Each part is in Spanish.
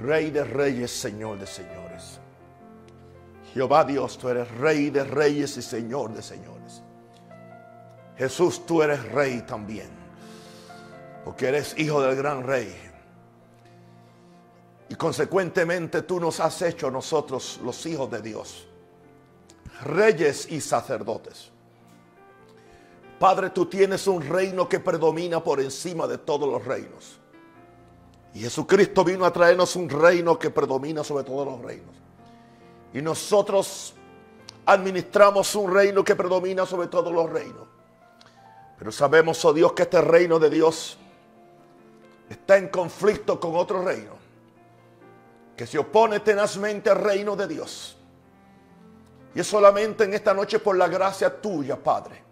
Rey de reyes, Señor de señores. Jehová Dios, tú eres Rey de reyes y Señor de señores. Jesús, tú eres Rey también. Porque eres hijo del gran Rey. Y consecuentemente tú nos has hecho nosotros los hijos de Dios. Reyes y sacerdotes. Padre, tú tienes un reino que predomina por encima de todos los reinos. Y Jesucristo vino a traernos un reino que predomina sobre todos los reinos. Y nosotros administramos un reino que predomina sobre todos los reinos. Pero sabemos, oh Dios, que este reino de Dios está en conflicto con otro reino. Que se opone tenazmente al reino de Dios. Y es solamente en esta noche por la gracia tuya, Padre.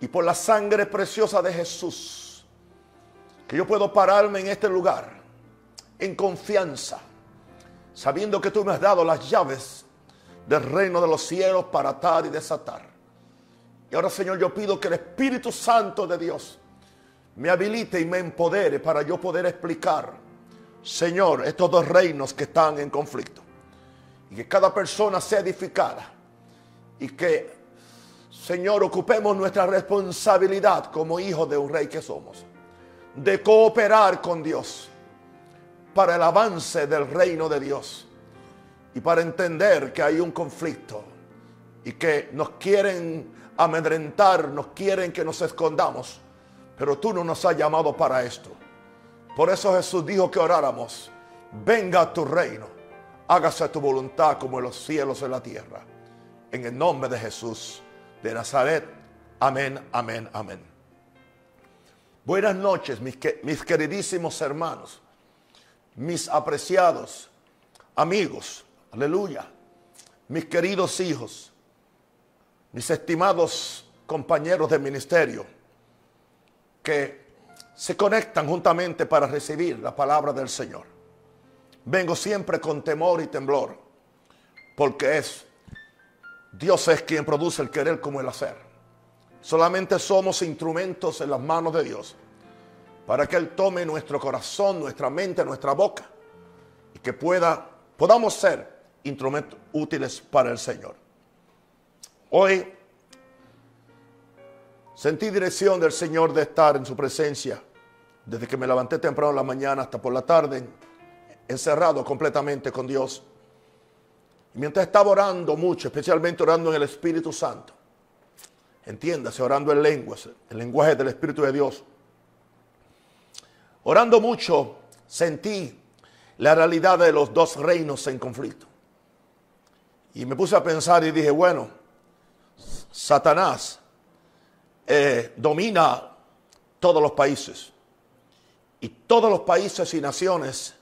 Y por la sangre preciosa de Jesús que yo puedo pararme en este lugar en confianza, sabiendo que tú me has dado las llaves del reino de los cielos para atar y desatar. Y ahora, Señor, yo pido que el Espíritu Santo de Dios me habilite y me empodere para yo poder explicar, Señor, estos dos reinos que están en conflicto. Y que cada persona sea edificada. Y que, Señor, ocupemos nuestra responsabilidad como hijos de un rey que somos de cooperar con Dios para el avance del reino de Dios y para entender que hay un conflicto y que nos quieren amedrentar, nos quieren que nos escondamos, pero tú no nos has llamado para esto. Por eso Jesús dijo que oráramos, venga a tu reino, hágase tu voluntad como en los cielos y en la tierra. En el nombre de Jesús de Nazaret. Amén, amén, amén. Buenas noches, mis, queridísimos hermanos, mis apreciados amigos, aleluya, mis queridos hijos, mis estimados compañeros de ministerio que se conectan juntamente para recibir la palabra del Señor. Vengo siempre con temor y temblor, porque es Dios es quien produce el querer como el hacer. Solamente somos instrumentos en las manos de Dios para que Él tome nuestro corazón, nuestra mente, nuestra boca y que pueda, podamos ser instrumentos útiles para el Señor. Hoy sentí dirección del Señor de estar en su presencia desde que me levanté temprano en la mañana hasta por la tarde, encerrado completamente con Dios. Y mientras estaba orando mucho, especialmente orando en el Espíritu Santo, entiéndase, orando en lenguas, el lenguaje del Espíritu de Dios. Orando mucho, sentí la realidad de los dos reinos en conflicto. Y me puse a pensar y dije, bueno, Satanás eh, domina todos los países. Y todos los países y naciones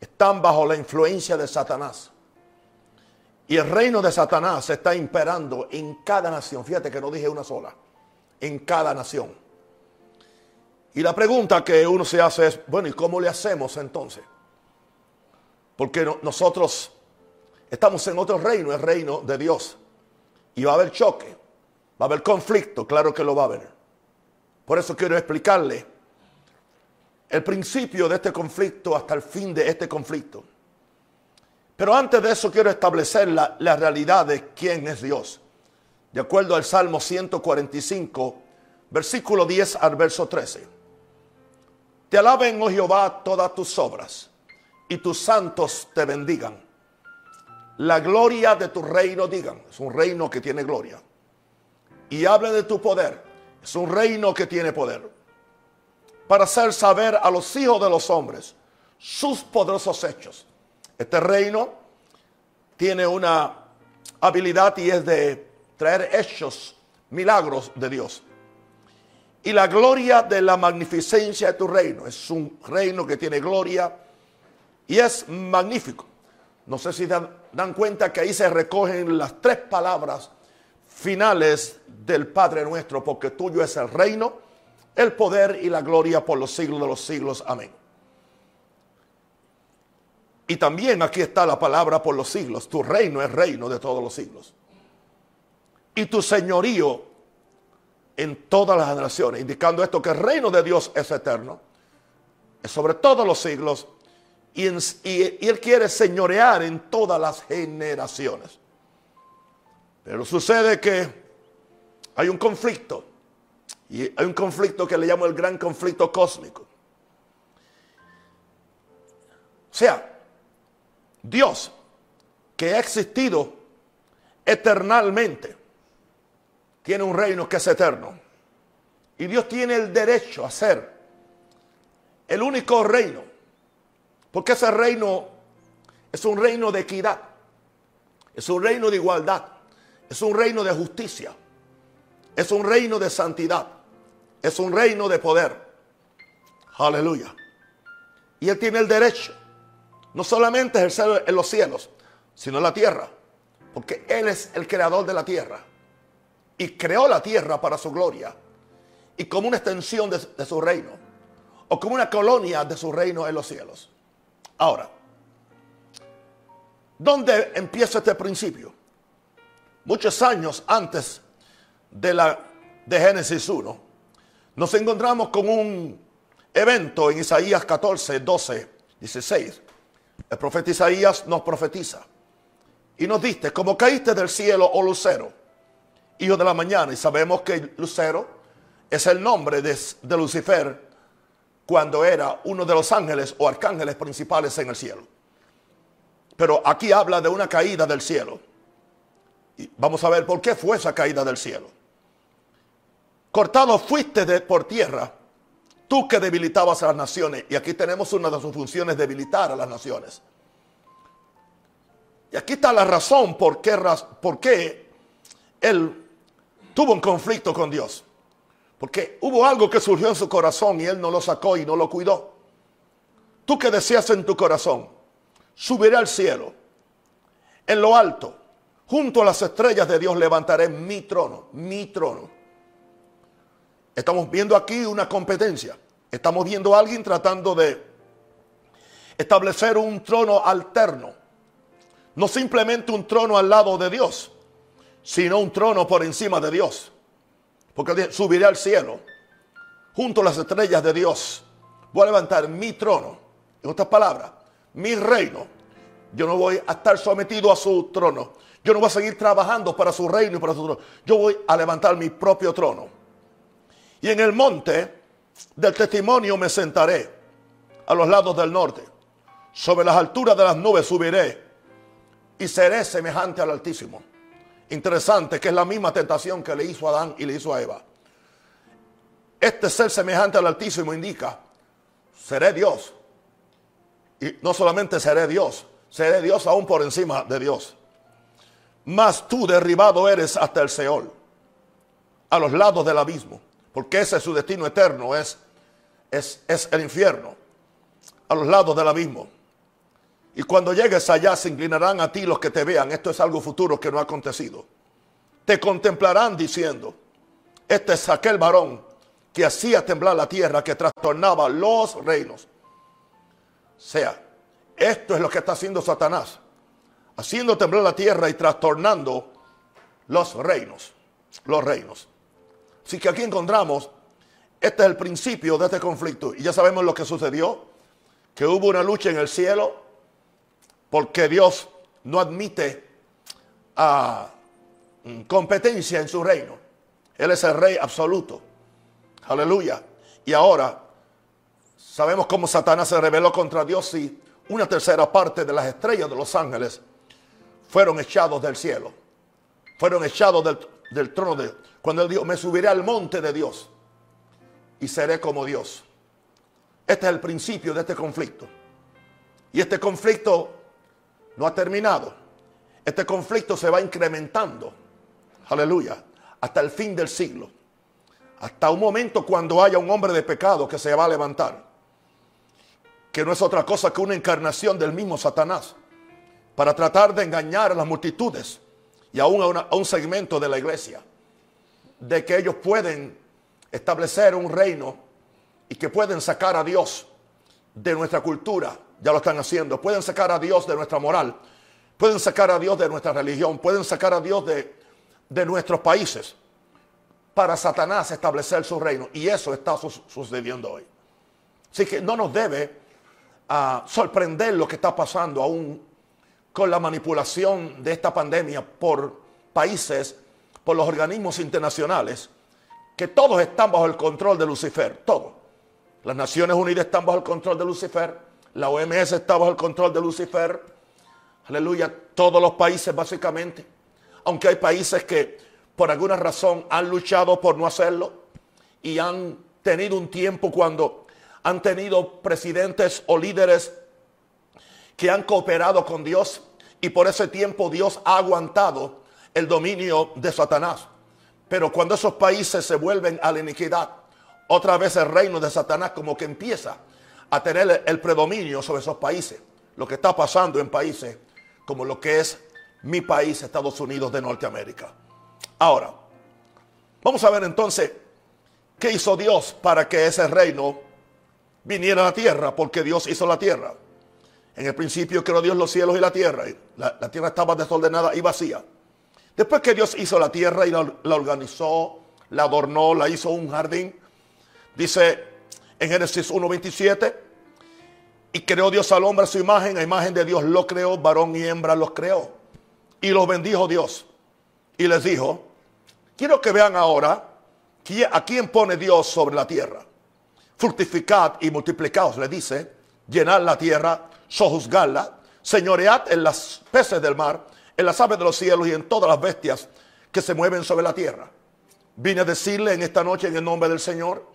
están bajo la influencia de Satanás. Y el reino de Satanás está imperando en cada nación. Fíjate que no dije una sola. En cada nación. Y la pregunta que uno se hace es, bueno, ¿y cómo le hacemos entonces? Porque nosotros estamos en otro reino, el reino de Dios. Y va a haber choque, va a haber conflicto, claro que lo va a haber. Por eso quiero explicarle el principio de este conflicto hasta el fin de este conflicto. Pero antes de eso quiero establecer la, realidad de quién es Dios. De acuerdo al Salmo 145, versículo 10 al verso 13. Te alaben, oh Jehová, todas tus obras, y tus santos te bendigan. La gloria de tu reino digan, es un reino que tiene gloria. Y hable de tu poder, es un reino que tiene poder. Para hacer saber a los hijos de los hombres sus poderosos hechos este reino tiene una habilidad y es de traer hechos, milagros de Dios. Y la gloria de la magnificencia de tu reino. Es un reino que tiene gloria y es magnífico. No sé si dan, dan, cuenta que ahí se recogen las tres palabras finales del Padre nuestro, porque tuyo es el reino, el poder y la gloria por los siglos de los siglos. Amén. Y también aquí está la palabra por los siglos. Tu reino es reino de todos los siglos. Y tu señorío en todas las generaciones, indicando esto que el reino de Dios es eterno, es sobre todos los siglos y, Él quiere señorear en todas las generaciones. Pero sucede que hay un conflicto. Y hay un conflicto que le llamo el gran conflicto cósmico. O sea, Dios, que ha existido eternalmente, tiene un reino que es eterno. Y Dios tiene el derecho a ser el único reino. Porque ese reino es un reino de equidad. Es un reino de igualdad. Es un reino de justicia. Es un reino de santidad. Es un reino de poder. Aleluya. Y Él tiene el derecho. No solamente ejercer en los cielos, sino en la tierra. Porque Él es el creador de la tierra. Y creó la tierra para su gloria. Y como una extensión de, de su reino. O como una colonia de su reino en los cielos. Ahora, ¿dónde empieza este principio? Muchos años antes de, la, de Génesis 1, nos encontramos con un evento en Isaías 14, 12, 16. El profeta Isaías nos profetiza y nos dice, como caíste del cielo, oh lucero, hijo de la mañana, y sabemos que lucero es el nombre de, de Lucifer cuando era uno de los ángeles o arcángeles principales en el cielo. Pero aquí habla de una caída del cielo. Y vamos a ver por qué fue esa caída del cielo. Cortado fuiste de, por tierra, tú que debilitabas a las naciones. Y aquí tenemos una de sus funciones, debilitar a las naciones. Y aquí está la razón por qué, por qué él tuvo un conflicto con Dios. Porque hubo algo que surgió en su corazón y él no lo sacó y no lo cuidó. Tú que decías en tu corazón, subiré al cielo, en lo alto, junto a las estrellas de Dios levantaré mi trono, mi trono. Estamos viendo aquí una competencia. Estamos viendo a alguien tratando de establecer un trono alterno. No simplemente un trono al lado de Dios, sino un trono por encima de Dios. Porque subiré al cielo, junto a las estrellas de Dios. Voy a levantar mi trono. En otras palabras, mi reino. Yo no voy a estar sometido a su trono. Yo no voy a seguir trabajando para su reino y para su trono. Yo voy a levantar mi propio trono. Y en el monte del testimonio me sentaré a los lados del norte. Sobre las alturas de las nubes subiré y seré semejante al Altísimo. Interesante que es la misma tentación que le hizo a Adán y le hizo a Eva. Este ser semejante al Altísimo indica, seré Dios. Y no solamente seré Dios, seré Dios aún por encima de Dios. Mas tú derribado eres hasta el Seol, a los lados del abismo porque ese es su destino eterno, es, es, es el infierno, a los lados del abismo. Y cuando llegues allá se inclinarán a ti los que te vean. Esto es algo futuro que no ha acontecido. Te contemplarán diciendo, este es aquel varón que hacía temblar la tierra, que trastornaba los reinos. O sea, esto es lo que está haciendo Satanás. Haciendo temblar la tierra y trastornando los reinos. Los reinos. Así que aquí encontramos, este es el principio de este conflicto. Y ya sabemos lo que sucedió, que hubo una lucha en el cielo, porque Dios no admite a mm, competencia en su reino. Él es el rey absoluto. Aleluya. Y ahora sabemos cómo Satanás se rebeló contra Dios y una tercera parte de las estrellas de los ángeles fueron echados del cielo. Fueron echados del, del trono de Dios. Cuando él dijo, me subiré al monte de Dios y seré como Dios. Este es el principio de este conflicto. Y este conflicto no ha terminado. Este conflicto se va incrementando. Aleluya. Hasta el fin del siglo. Hasta un momento cuando haya un hombre de pecado que se va a levantar. Que no es otra cosa que una encarnación del mismo Satanás. Para tratar de engañar a las multitudes y aún a, a un segmento de la iglesia de que ellos pueden establecer un reino y que pueden sacar a Dios de nuestra cultura, ya lo están haciendo, pueden sacar a Dios de nuestra moral, pueden sacar a Dios de nuestra religión, pueden sacar a Dios de, de nuestros países para Satanás establecer su reino. Y eso está sucediendo hoy. Así que no nos debe a sorprender lo que está pasando aún con la manipulación de esta pandemia por países, los organismos internacionales, que todos están bajo el control de Lucifer, todos. Las Naciones Unidas están bajo el control de Lucifer, la OMS está bajo el control de Lucifer, aleluya, todos los países básicamente, aunque hay países que por alguna razón han luchado por no hacerlo y han tenido un tiempo cuando han tenido presidentes o líderes que han cooperado con Dios y por ese tiempo Dios ha aguantado el dominio de Satanás. Pero cuando esos países se vuelven a la iniquidad, otra vez el reino de Satanás como que empieza a tener el predominio sobre esos países. Lo que está pasando en países como lo que es mi país, Estados Unidos de Norteamérica. Ahora, vamos a ver entonces qué hizo Dios para que ese reino viniera a la tierra, porque Dios hizo la tierra. En el principio creó Dios los cielos y la tierra. La, la tierra estaba desordenada y vacía. Después que Dios hizo la tierra y la, organizó, la adornó, la hizo un jardín, dice en Génesis 1.27, y creó Dios al hombre a su imagen, a imagen de Dios lo creó, varón y hembra los creó. Y los bendijo Dios. Y les dijo, quiero que vean ahora a quién pone Dios sobre la tierra. Fructificad y multiplicaos, le dice, llenad la tierra, sojuzgarla, señoread en las peces del mar, en las aves de los cielos y en todas las bestias que se mueven sobre la tierra. Vine a decirle en esta noche en el nombre del Señor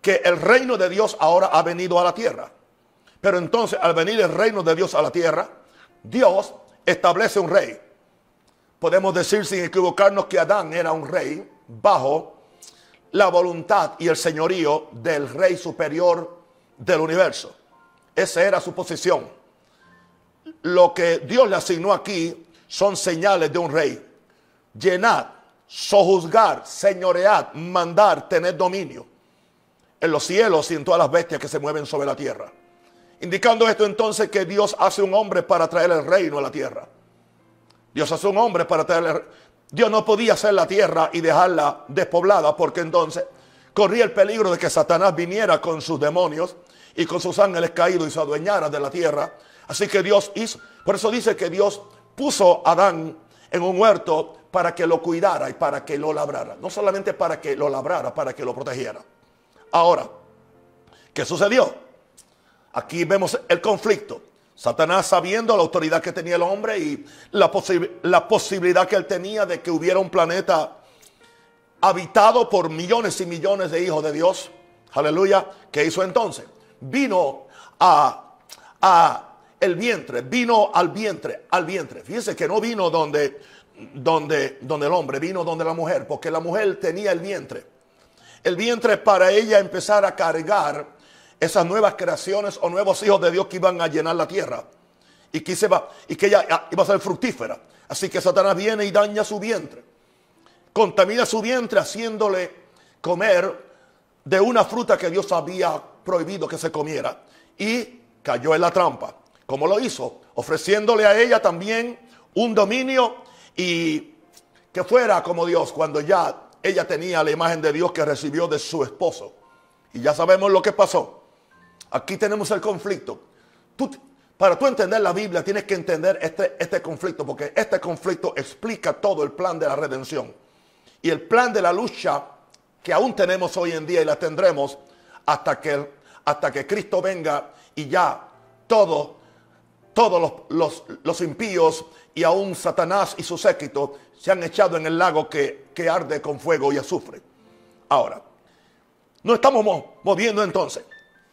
que el reino de Dios ahora ha venido a la tierra. Pero entonces al venir el reino de Dios a la tierra, Dios establece un rey. Podemos decir sin equivocarnos que Adán era un rey bajo la voluntad y el señorío del rey superior del universo. Esa era su posición. Lo que Dios le asignó aquí son señales de un rey. Llenar, sojuzgar, señorear, mandar, tener dominio en los cielos y en todas las bestias que se mueven sobre la tierra. Indicando esto entonces que Dios hace un hombre para traer el reino a la tierra. Dios hace un hombre para traer el Dios no podía hacer la tierra y dejarla despoblada porque entonces corría el peligro de que Satanás viniera con sus demonios y con sus ángeles caídos y se adueñara de la tierra. Así que Dios hizo, por eso dice que Dios puso a Adán en un huerto para que lo cuidara y para que lo labrara. No solamente para que lo labrara, para que lo protegiera. Ahora, ¿qué sucedió? Aquí vemos el conflicto. Satanás sabiendo la autoridad que tenía el hombre y la, posibilidad que él tenía de que hubiera un planeta habitado por millones y millones de hijos de Dios. Aleluya. ¿Qué hizo entonces? Vino a, a el vientre, vino al vientre, al vientre. Fíjense que no vino donde, donde, donde el hombre, vino donde la mujer, porque la mujer tenía el vientre. El vientre para ella empezar a cargar esas nuevas creaciones o nuevos hijos de Dios que iban a llenar la tierra y que, y que ella ah, iba a ser fructífera. Así que Satanás viene y daña su vientre, contamina su vientre haciéndole comer de una fruta que Dios había prohibido que se comiera y cayó en la trampa. ¿Cómo lo hizo? Ofreciéndole a ella también un dominio y que fuera como Dios cuando ya ella tenía la imagen de Dios que recibió de su esposo. Y ya sabemos lo que pasó. Aquí tenemos el conflicto. para tú entender la Biblia tienes que entender este, este conflicto, porque este conflicto explica todo el plan de la redención. Y el plan de la lucha que aún tenemos hoy en día y la tendremos hasta que, hasta que Cristo venga y ya todo, todos los, los, los impíos y aún Satanás y su séquito se han echado en el lago que, que arde con fuego y azufre. Ahora, no estamos moviendo entonces.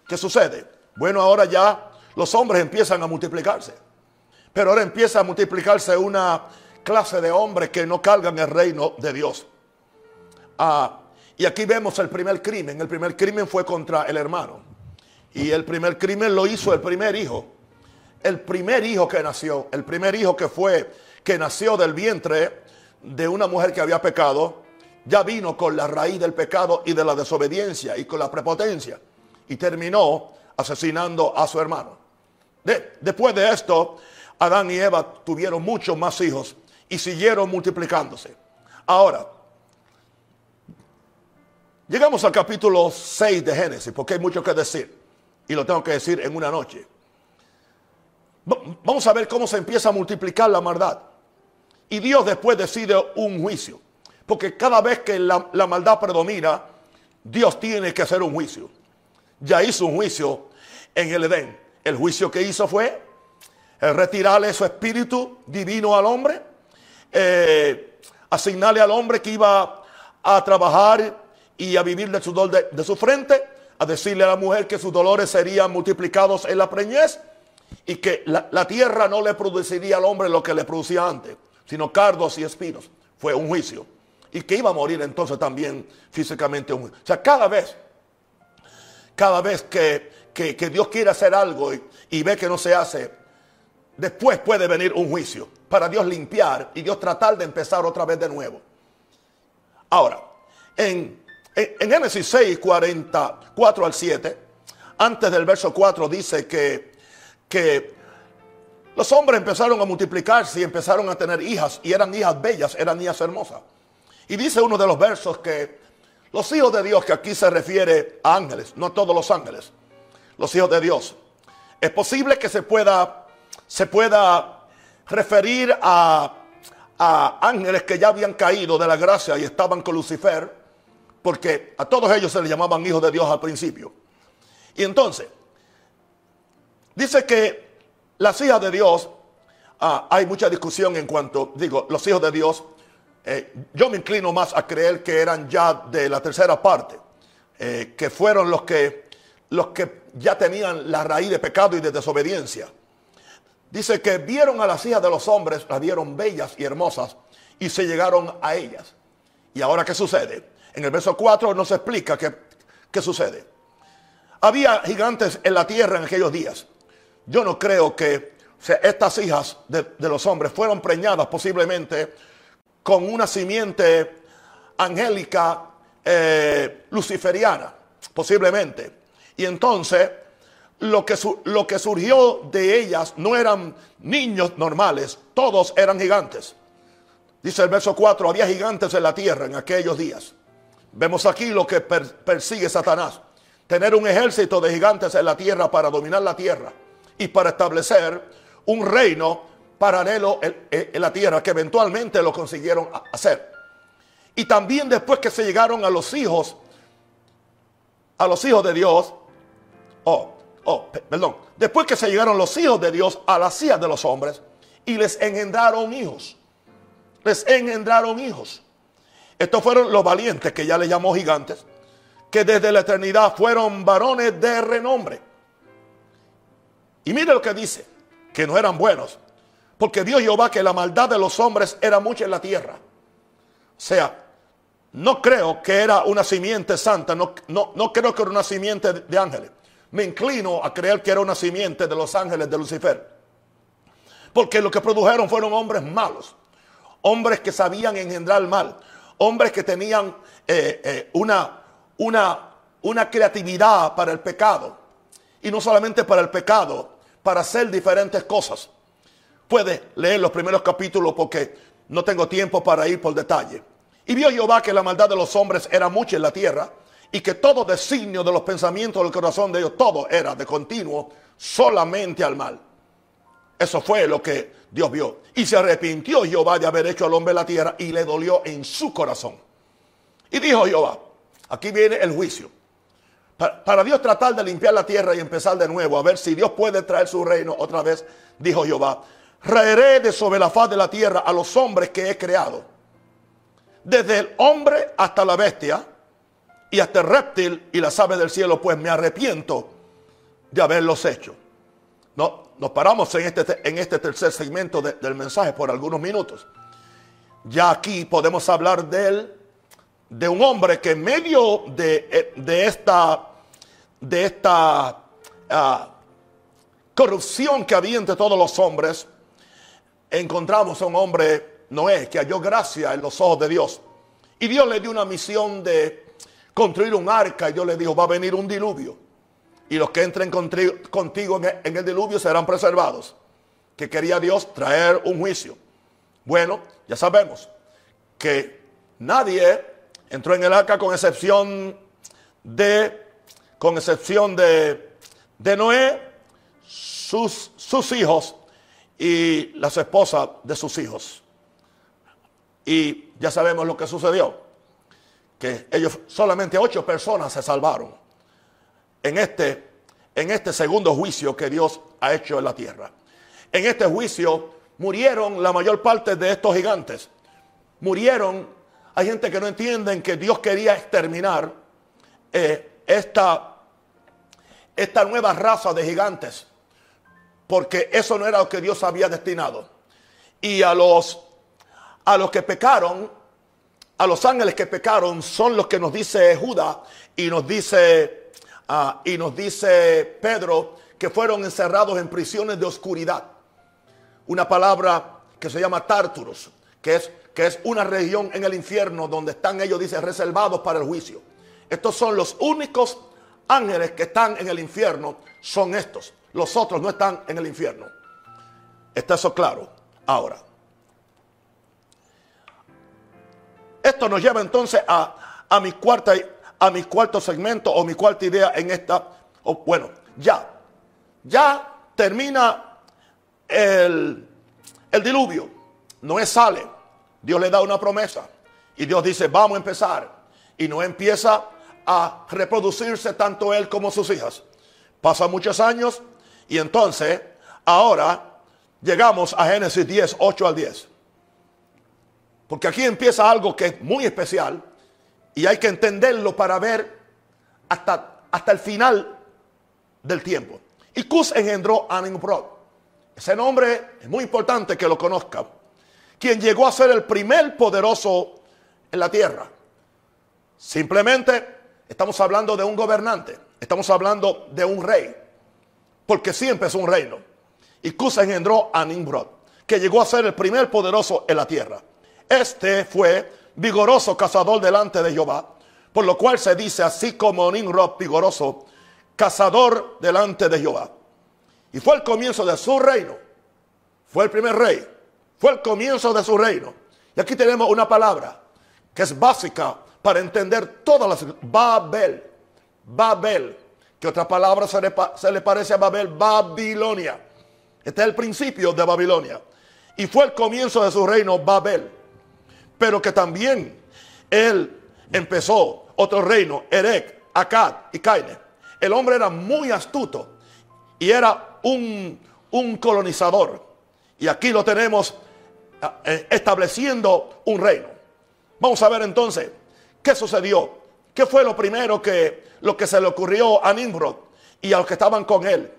¿Qué sucede? Bueno, ahora ya los hombres empiezan a multiplicarse. Pero ahora empieza a multiplicarse una clase de hombres que no cargan el reino de Dios. Ah, y aquí vemos el primer crimen. El primer crimen fue contra el hermano. Y el primer crimen lo hizo el primer hijo. El primer hijo que nació, el primer hijo que fue, que nació del vientre de una mujer que había pecado, ya vino con la raíz del pecado y de la desobediencia y con la prepotencia y terminó asesinando a su hermano. después de esto, Adán y Eva tuvieron muchos más hijos y siguieron multiplicándose. Ahora, llegamos al capítulo 6 de Génesis, porque hay mucho que decir y lo tengo que decir en una noche. Vamos a ver cómo se empieza a multiplicar la maldad. Y Dios después decide un juicio. Porque cada vez que la, maldad predomina, Dios tiene que hacer un juicio. Ya hizo un juicio en el Edén. El juicio que hizo fue el retirarle su espíritu divino al hombre, eh, asignarle al hombre que iba a trabajar y a vivir del sudor de, de su frente, a decirle a la mujer que sus dolores serían multiplicados en la preñez y que la, la, tierra no le produciría al hombre lo que le producía antes, sino cardos y espinos. Fue un juicio. Y que iba a morir entonces también físicamente. O sea, cada vez, cada vez que, que, que Dios quiere hacer algo y, y ve que no se hace, después puede venir un juicio para Dios limpiar y Dios tratar de empezar otra vez de nuevo. Ahora, en, en, en Génesis 6, 44 al 7, antes del verso 4 dice que, que los hombres empezaron a multiplicarse y empezaron a tener hijas y eran hijas bellas, eran hijas hermosas. Y dice uno de los versos que los hijos de Dios, que aquí se refiere a ángeles, no a todos los ángeles, los hijos de Dios, es posible que se pueda, se pueda referir a, a ángeles que ya habían caído de la gracia y estaban con Lucifer, porque a todos ellos se les llamaban hijos de Dios al principio. Y entonces, dice que las hijas de Dios, ah, hay mucha discusión en cuanto, digo, los hijos de Dios, eh, yo me inclino más a creer que eran ya de la tercera parte, eh, que fueron los que, los que ya tenían la raíz de pecado y de desobediencia. Dice que vieron a las hijas de los hombres, las vieron bellas y hermosas y se llegaron a ellas. ¿Y ahora qué sucede? En el verso 4 nos explica qué, qué sucede. Había gigantes en la tierra en aquellos días. Yo no creo que estas hijas de, los hombres fueron preñadas posiblemente con una simiente angélica eh, luciferiana, posiblemente. Y entonces lo que, lo que surgió de ellas no eran niños normales, todos eran gigantes. Dice el verso 4, había gigantes en la tierra en aquellos días. Vemos aquí lo que per, persigue Satanás. Tener un ejército de gigantes en la tierra para dominar la tierra y para establecer un reino paralelo en, la tierra que eventualmente lo consiguieron hacer. Y también después que se llegaron a los hijos, a los hijos de Dios, oh, oh, perdón, después que se llegaron los hijos de Dios a las hijas de los hombres y les engendraron hijos, les engendraron hijos. Estos fueron los valientes que ya le llamó gigantes, que desde la eternidad fueron varones de renombre. Y mire lo que dice, que no eran buenos, porque vio Jehová que la maldad de los hombres era mucha en la tierra. O sea, no creo que era una simiente santa, no, no, no creo que era una simiente de ángeles. Me inclino a creer que era una simiente de los ángeles de Lucifer. Porque lo que produjeron fueron hombres malos, hombres que sabían engendrar mal, hombres que tenían eh, eh, una, una, una creatividad para el pecado. Y no solamente para el pecado, para hacer diferentes cosas. Puede leer los primeros capítulos porque no tengo tiempo para ir por detalle. Y vio Jehová que la maldad de los hombres era mucha en la tierra y que todo designio de los pensamientos del corazón de ellos, todo era de continuo solamente al mal. Eso fue lo que Dios vio. Y se arrepintió Jehová de haber hecho al hombre la tierra y le dolió en su corazón. Y dijo Jehová, aquí viene el juicio. Para, Dios tratar de limpiar la tierra y empezar de nuevo, a ver si Dios puede traer su reino otra vez, dijo Jehová, raeré de sobre la faz de la tierra a los hombres que he creado. Desde el hombre hasta la bestia y hasta el reptil y las aves del cielo, pues me arrepiento de haberlos hecho. No, nos paramos en este, en este tercer segmento de, del mensaje por algunos minutos. Ya aquí podemos hablar de él, de un hombre que en medio de, de esta, de esta uh, corrupción que había entre todos los hombres, encontramos a un hombre, Noé, que halló gracia en los ojos de Dios. Y Dios le dio una misión de construir un arca y Dios le dijo, va a venir un diluvio. Y los que entren contigo en el diluvio serán preservados. Que quería Dios traer un juicio. Bueno, ya sabemos que nadie entró en el arca con excepción de, con excepción de, de Noé, sus, sus hijos y las esposas de sus hijos. Y ya sabemos lo que sucedió, que ellos, solamente ocho personas se salvaron en este, en este segundo juicio que Dios ha hecho en la tierra. En este juicio murieron la mayor parte de estos gigantes. Murieron, hay gente que no entienden que Dios quería exterminar eh, esta, esta nueva raza de gigantes, porque eso no era lo que Dios había destinado. Y a los a los que pecaron, a los ángeles que pecaron, son los que nos dice Judas y nos dice, ah, y nos dice Pedro, que fueron encerrados en prisiones de oscuridad. Una palabra que se llama Tárturos, que es, que es una región en el infierno donde están ellos, dice, reservados para el juicio. Estos son los únicos ángeles que están en el infierno, son estos. Los otros no están en el infierno. ¿Está eso claro? Ahora. Esto nos lleva entonces a, a, mi, cuarta, a mi cuarto segmento o mi cuarta idea en esta. bueno, ya. Ya termina el, el diluvio. Noé sale. Dios le da una promesa. Y Dios dice, vamos a empezar. Y no empieza a reproducirse tanto él como sus hijas. Pasan muchos años y entonces ahora llegamos a Génesis 10, 8 al 10. Porque aquí empieza algo que es muy especial y hay que entenderlo para ver hasta, hasta el final del tiempo. Y Cus engendró a Nimrod. Ese nombre es muy importante que lo conozca. Quien llegó a ser el primer poderoso en la tierra. Simplemente estamos hablando de un gobernante. Estamos hablando de un rey. Porque siempre es un reino. Y Cus engendró a Nimrod. Que llegó a ser el primer poderoso en la tierra. Este fue vigoroso cazador delante de Jehová, por lo cual se dice así como Nimrod vigoroso, cazador delante de Jehová. Y fue el comienzo de su reino. Fue el primer rey. Fue el comienzo de su reino. Y aquí tenemos una palabra que es básica para entender todas las... Babel. Babel. Que otra palabra se le, parece a Babel? Babilonia. Este es el principio de Babilonia. Y fue el comienzo de su reino Babel pero que también él empezó otro reino, Erek, Akkad y Caine. El hombre era muy astuto y era un, un colonizador. Y aquí lo tenemos estableciendo un reino. Vamos a ver entonces qué sucedió. ¿Qué fue lo primero que, lo que se le ocurrió a Nimrod y a los que estaban con él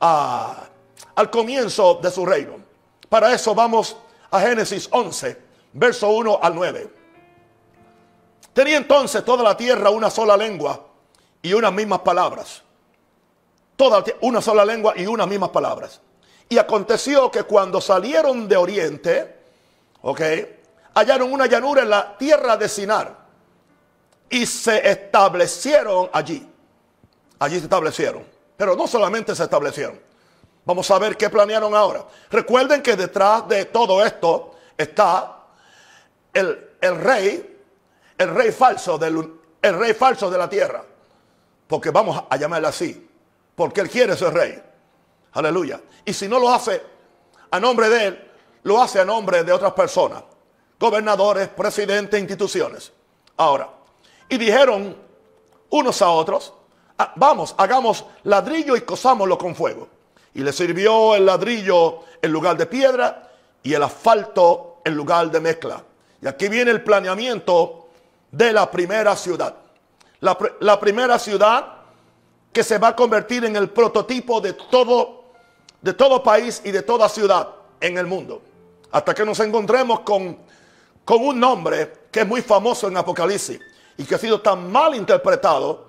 al comienzo de su reino? Para eso vamos a Génesis 11, verso 1 al 9. Tenía entonces toda la tierra una sola lengua y unas mismas palabras. Toda una sola lengua y unas mismas palabras. Y aconteció que cuando salieron de oriente, ok, hallaron una llanura en la tierra de Sinar y se establecieron allí. Allí se establecieron. Pero no solamente se establecieron. Vamos a ver qué planearon ahora. Recuerden que detrás de todo esto está el, rey, el rey falso del el rey falso de la tierra. Porque vamos a llamarle así. Porque él quiere ser rey. Aleluya. Y si no lo hace a nombre de él, lo hace a nombre de otras personas. Gobernadores, presidentes, instituciones. Ahora, y dijeron unos a otros, ah, vamos, hagamos ladrillo y cosámoslo con fuego. Y le sirvió el ladrillo en lugar de piedra y el asfalto en lugar de mezcla. Y aquí viene el planeamiento de la primera ciudad. La, primera ciudad que se va a convertir en el prototipo de todo, de todo país y de toda ciudad en el mundo. Hasta que nos encontremos con, con un nombre que es muy famoso en Apocalipsis y que ha sido tan mal interpretado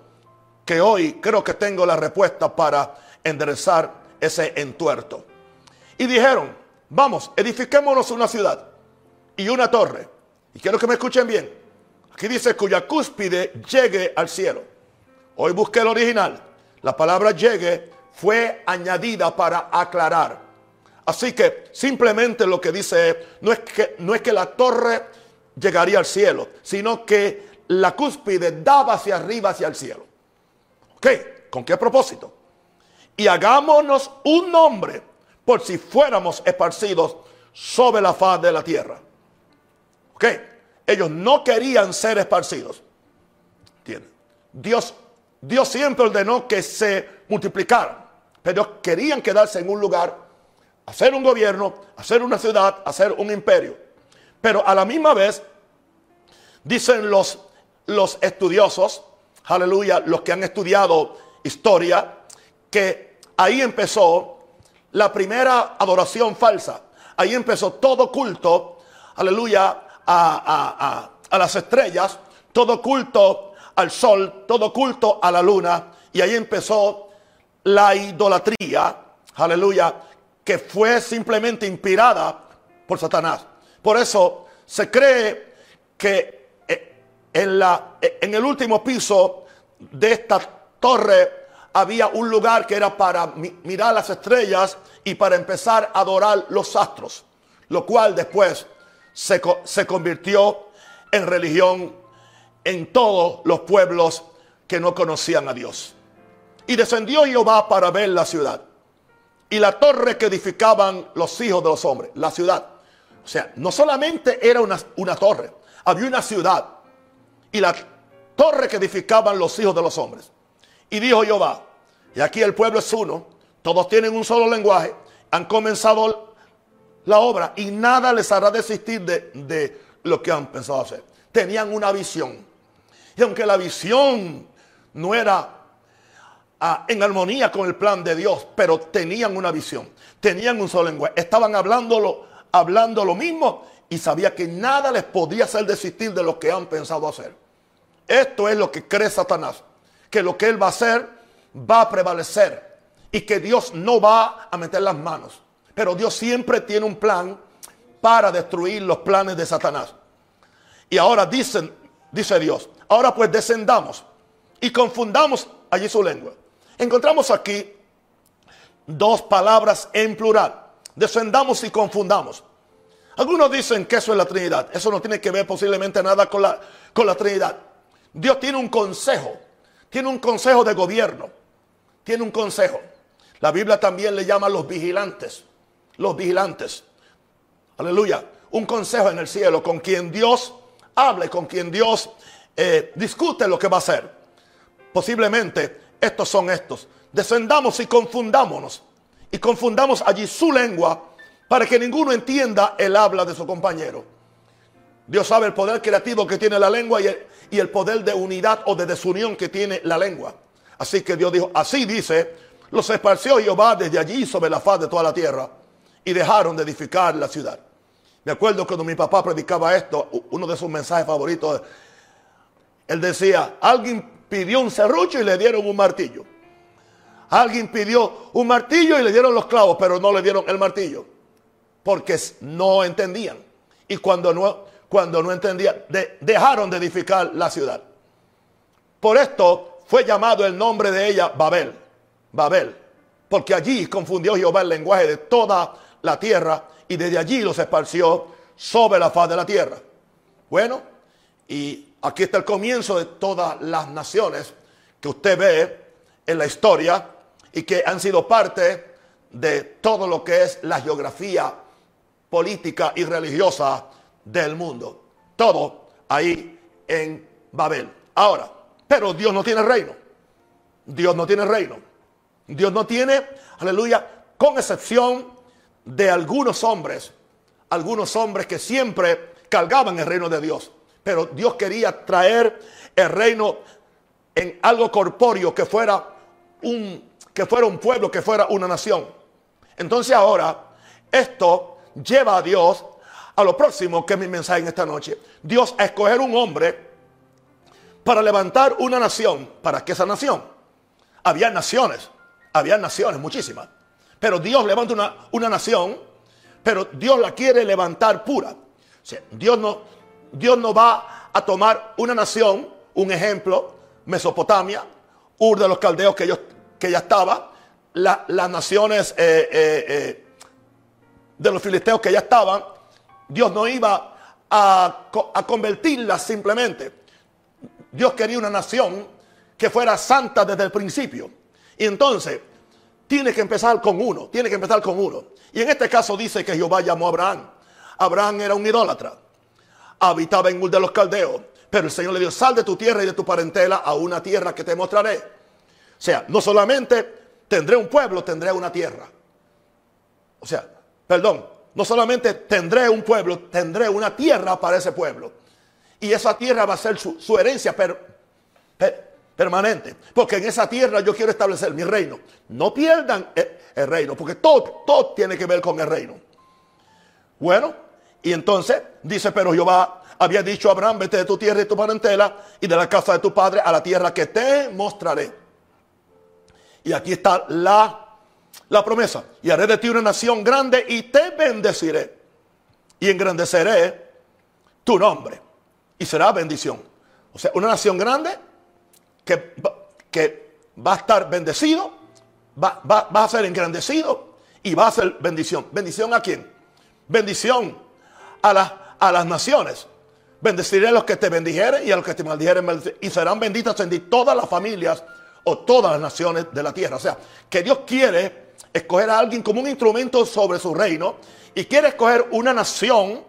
que hoy creo que tengo la respuesta para enderezar ese entuerto. Y dijeron, vamos, edifiquémonos una ciudad y una torre y quiero que me escuchen bien. Aquí dice cuya cúspide llegue al cielo. Hoy busqué el original. La palabra llegue fue añadida para aclarar. Así que simplemente lo que dice no es que, no es que la torre llegaría al cielo, sino que la cúspide daba hacia arriba, hacia el cielo. ¿Ok? ¿Con qué propósito? y hagámonos un nombre por si fuéramos esparcidos sobre la faz de la tierra. ¿Ok? Ellos no querían ser esparcidos. Dios, Dios siempre ordenó que se multiplicaran, pero querían quedarse en un lugar, hacer un gobierno, hacer una ciudad, hacer un imperio. Pero a la misma vez, dicen los, los estudiosos, aleluya, los que han estudiado historia, que ahí empezó la primera adoración falsa. Ahí empezó todo culto, aleluya, a, las estrellas, todo culto al sol, todo culto a la luna. Y ahí empezó la idolatría, aleluya, que fue simplemente inspirada por Satanás. Por eso se cree que eh, en, la, eh, en el último piso de esta torre había un lugar que era para mirar las estrellas y para empezar a adorar los astros, lo cual después se, se convirtió en religión en todos los pueblos que no conocían a Dios. Y descendió Jehová para ver la ciudad y la torre que edificaban los hijos de los hombres, la ciudad. O sea, no solamente era una, una torre, había una ciudad y la torre que edificaban los hijos de los hombres. Y dijo Jehová, y aquí el pueblo es uno, todos tienen un solo lenguaje, han comenzado la obra y nada les hará desistir de, lo que han pensado hacer. Tenían una visión. Y aunque la visión no era en armonía con el plan de Dios, pero tenían una visión, tenían un solo lenguaje, estaban hablando hablando lo mismo y sabía que nada les podía hacer desistir de lo que han pensado hacer. Esto es lo que cree Satanás, que lo que él va a hacer va a prevalecer y que Dios no va a meter las manos. Pero Dios siempre tiene un plan para destruir los planes de Satanás. Y ahora dicen, dice Dios, ahora pues descendamos y confundamos allí su lengua. Encontramos aquí dos palabras en plural. Descendamos y confundamos. Algunos dicen que eso es la Trinidad. Eso no tiene que ver posiblemente nada con la, con la Trinidad. Dios tiene un consejo. Tiene un consejo de gobierno tiene un consejo. La Biblia también le llama los vigilantes. Los vigilantes. Aleluya. Un consejo en el cielo con quien Dios habla y con quien Dios eh, discute lo que va a hacer. Posiblemente estos son estos. Descendamos y confundámonos. Y confundamos allí su lengua para que ninguno entienda el habla de su compañero. Dios sabe el poder creativo que tiene la lengua y el, poder de unidad o de desunión que tiene la lengua. Así que Dios dijo, así dice, los esparció Jehová desde allí sobre la faz de toda la tierra y dejaron de edificar la ciudad. Me acuerdo cuando mi papá predicaba esto, uno de sus mensajes favoritos, él decía, alguien pidió un serrucho y le dieron un martillo. Alguien pidió un martillo y le dieron los clavos, pero no le dieron el martillo. Porque no entendían. Y cuando no, cuando no entendían, dejaron de edificar la ciudad. Por esto, fue llamado el nombre de ella Babel. Babel. Porque allí confundió Jehová el lenguaje de toda la tierra y desde allí los esparció sobre la faz de la tierra. Bueno, y aquí está el comienzo de todas las naciones que usted ve en la historia y que han sido parte de todo lo que es la geografía política y religiosa del mundo. Todo ahí en Babel. Ahora, pero Dios no tiene reino. Dios no tiene reino. Dios no tiene, aleluya, con excepción de algunos hombres, algunos hombres que siempre cargaban el reino de Dios. Pero Dios quería traer el reino en algo corpóreo que fuera un que fuera un pueblo, que fuera una nación. Entonces ahora esto lleva a Dios a lo próximo que es mi mensaje en esta noche. Dios a escoger un hombre para levantar una nación. ¿Para qué esa nación? Había naciones, había naciones, muchísimas. Pero Dios levanta una, una nación, pero Dios la quiere levantar pura. Dios, no, Dios no va a tomar una nación, un ejemplo, Mesopotamia, Ur de los caldeos que, ellos, que ya estaba, las naciones eh, eh, eh, de los filisteos que ya estaban, Dios no iba a, a convertirlas simplemente. Dios quería una nación que fuera santa desde el principio. Y entonces, tiene que empezar con uno, tiene que empezar con uno. Y en este caso dice que Jehová llamó a Abraham. Abraham era un idólatra, habitaba en Ur de los Caldeos, pero el Señor le dijo, sal de tu tierra y de tu parentela a una tierra que te mostraré. O sea, no solamente tendré un pueblo, tendré una tierra. O sea, perdón, no solamente tendré un pueblo, tendré una tierra para ese pueblo. Y esa tierra va a ser su, herencia permanente. Porque en esa tierra yo quiero establecer mi reino. No pierdan el, el reino, porque todo, todo tiene que ver con el reino. Bueno, y entonces dice, pero Jehová había dicho a Abraham, vete de tu tierra y tu parentela y de la casa de tu padre a la tierra que te mostraré. Y aquí está la, la promesa. Y haré de ti una nación grande y te bendeciré. Y engrandeceré tu nombre. Y será bendición. O sea, una nación grande que, que va a estar bendecido, va, va, a ser engrandecido y va a ser bendición. ¿Bendición a quién? Bendición a, a las naciones. Bendeciré a los que te bendijeren y a los que te maldijeren. Y serán benditas en todas las familias o todas las naciones de la tierra. O sea, que Dios quiere escoger a alguien como un instrumento sobre su reino y quiere escoger una nación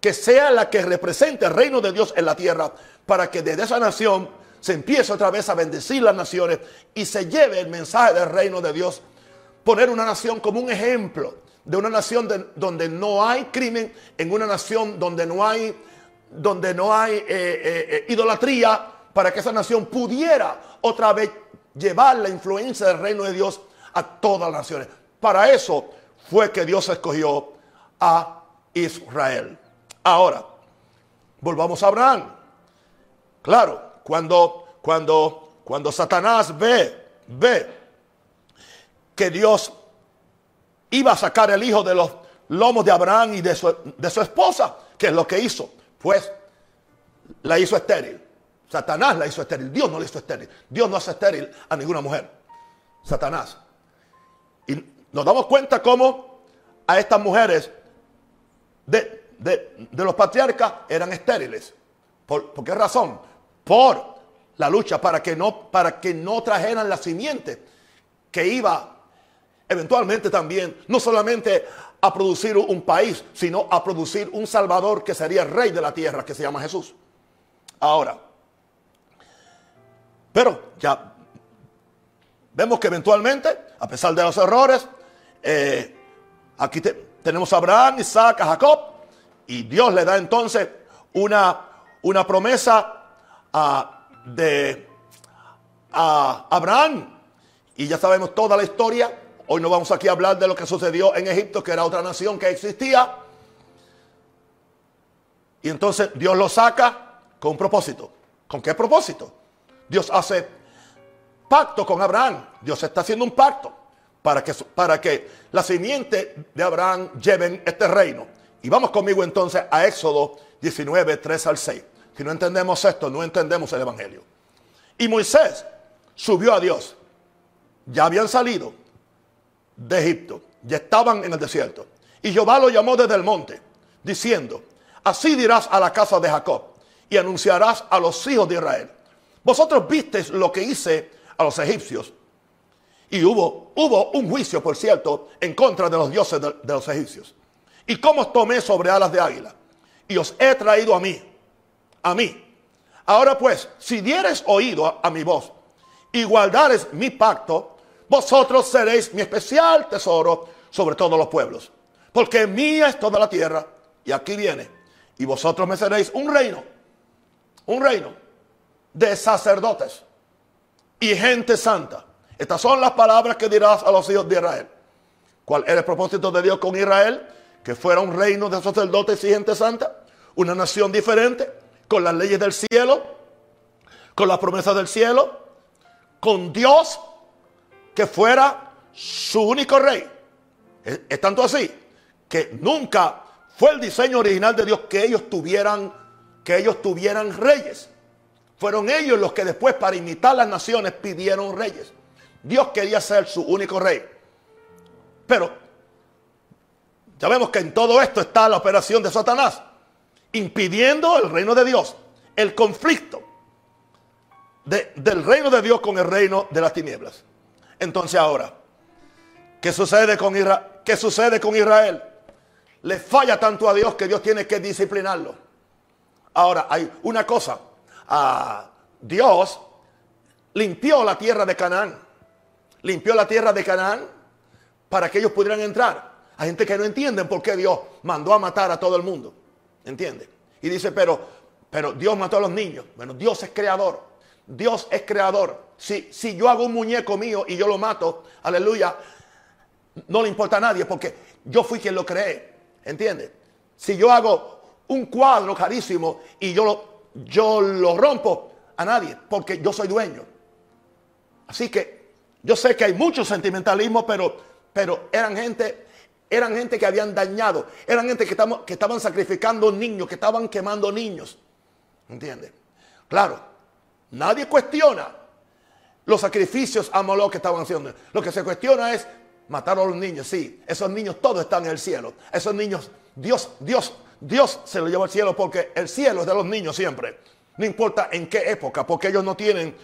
que sea la que represente el reino de Dios en la tierra para que desde esa nación se empiece otra vez a bendecir las naciones y se lleve el mensaje del reino de Dios. Poner una nación como un ejemplo de una nación donde no hay crimen, en una nación donde no hay, donde no hay eh, eh, eh, idolatría, para que esa nación pudiera otra vez llevar la influencia del reino de Dios a todas las naciones. Para eso fue que Dios escogió a Israel. Ahora, volvamos a Abraham. Claro, cuando, cuando, cuando Satanás ve, ve que Dios iba a sacar el hijo de los lomos de Abraham y de su, de su esposa, ¿qué es lo que hizo? Pues la hizo estéril. Satanás la hizo estéril. Dios no la hizo estéril. Dios no hace estéril a ninguna mujer. Satanás. Y nos damos cuenta cómo a estas mujeres de, los patriarcas eran estériles. ¿Por, qué razón? Por la lucha para que, no, para que no trajeran la simiente que iba eventualmente también, no solamente a producir un país, sino a producir un Salvador que sería el rey de la tierra, que se llama Jesús. Ahora, pero ya vemos que eventualmente, a pesar de los errores, eh, aquí tenemos a Abraham, Isaac, a Jacob, y Dios le da entonces una, una promesa a, de a Abraham. Y ya sabemos toda la historia. Hoy no vamos aquí a hablar de lo que sucedió en Egipto, que era otra nación que existía. Y entonces Dios lo saca con un propósito. ¿Con qué propósito? Dios hace pacto con Abraham. Dios está haciendo un pacto para que, para que la simiente de Abraham lleven este reino. Y vamos conmigo entonces a Éxodo 19, 3 al 6. Si no entendemos esto, no entendemos el Evangelio. Y Moisés subió a Dios. Ya habían salido de Egipto. Ya estaban en el desierto. Y Jehová lo llamó desde el monte, diciendo, así dirás a la casa de Jacob y anunciarás a los hijos de Israel vosotros visteis lo que hice a los egipcios. Y hubo, hubo un juicio, por cierto, en contra de los dioses de, los egipcios. Y cómo os tomé sobre alas de águila. Y os he traído a mí. A mí. Ahora pues, si dieres oído a, mi voz y guardares mi pacto, vosotros seréis mi especial tesoro sobre todos los pueblos. Porque mía es toda la tierra. Y aquí viene. Y vosotros me seréis un reino. Un reino de sacerdotes y gente santa. Estas son las palabras que dirás a los hijos de Israel. ¿Cuál era el propósito de Dios con Israel? Que fuera un reino de sacerdotes y gente santa. Una nación diferente, con las leyes del cielo, con las promesas del cielo, con Dios que fuera su único rey. Es, es tanto así que nunca fue el diseño original de Dios que ellos tuvieran, que ellos tuvieran reyes. Fueron ellos los que después para imitar las naciones pidieron reyes. Dios quería ser su único rey. Pero ya vemos que en todo esto está la operación de Satanás, impidiendo el reino de Dios, el conflicto del reino de Dios con el reino de las tinieblas. Entonces ahora, ¿Qué sucede con, ¿Qué sucede con Israel? Le falla tanto a Dios que Dios tiene que disciplinarlo. Ahora, hay una cosa. Ah, Dios limpió la tierra de Canaán. Limpió la tierra de Canaán para que ellos pudieran entrar. Hay gente que no entiende por qué Dios mandó a matar a todo el mundo. ¿Entiende? Y dice, pero, pero Dios mató a los niños. Bueno, Dios es creador. Dios es creador. Si, si yo hago un muñeco mío y yo lo mato, aleluya, no le importa a nadie porque yo fui quien lo creé. ¿Entiende? Si yo hago un cuadro carísimo y yo lo, yo lo rompo, a nadie porque yo soy dueño. Así que yo sé que hay mucho sentimentalismo, pero, pero eran gente eran gente que habían dañado, eran gente que, que estaban sacrificando niños, que estaban quemando niños. ¿Entiendes? Claro, nadie cuestiona los sacrificios a que estaban haciendo. Lo que se cuestiona es matar a los niños. Sí, esos niños todos están en el cielo. Esos niños, Dios, Dios, Dios se los lleva al cielo porque el cielo es de los niños siempre. No importa en qué época, porque ellos no tienen,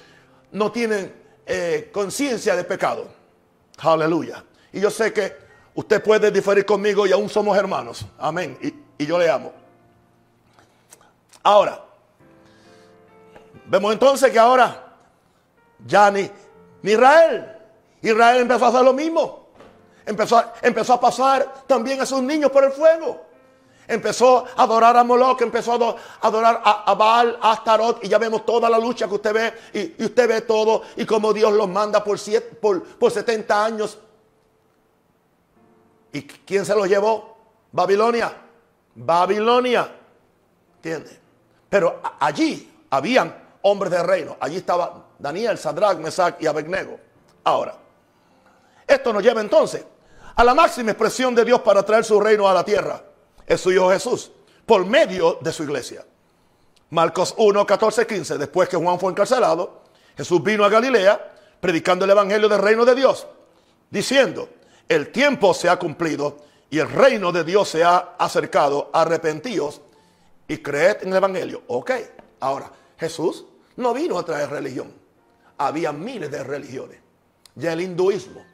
no tienen eh, conciencia de pecado. Aleluya. Y yo sé que Usted puede diferir conmigo y aún somos hermanos. Amén. Y, yo le amo. Ahora, vemos entonces que ahora ya ni, Israel, Israel empezó a hacer lo mismo. Empezó, empezó a pasar también a sus niños por el fuego. Empezó a adorar a Moloch, empezó a adorar a, Baal, a Astarot, y ya vemos toda la lucha que usted ve, y, usted ve todo, y como Dios los manda por, siete, por, por 70 años ¿Y quién se los llevó? Babilonia. Babilonia. ¿Entiendes? Pero allí habían hombres de reino. Allí estaba Daniel, Sadrach, Mesach y Abednego. Ahora, esto nos lleva entonces a la máxima expresión de Dios para traer su reino a la tierra. Es su Hijo Jesús, por medio de su iglesia. Marcos 1, 14, 15. Después que Juan fue encarcelado, Jesús vino a Galilea predicando el evangelio del reino de Dios, diciendo, el tiempo se ha cumplido y el reino de Dios se ha acercado. Arrepentíos y creed en el Evangelio. Ok, ahora, Jesús no vino a traer religión. Había miles de religiones. Ya el hinduismo,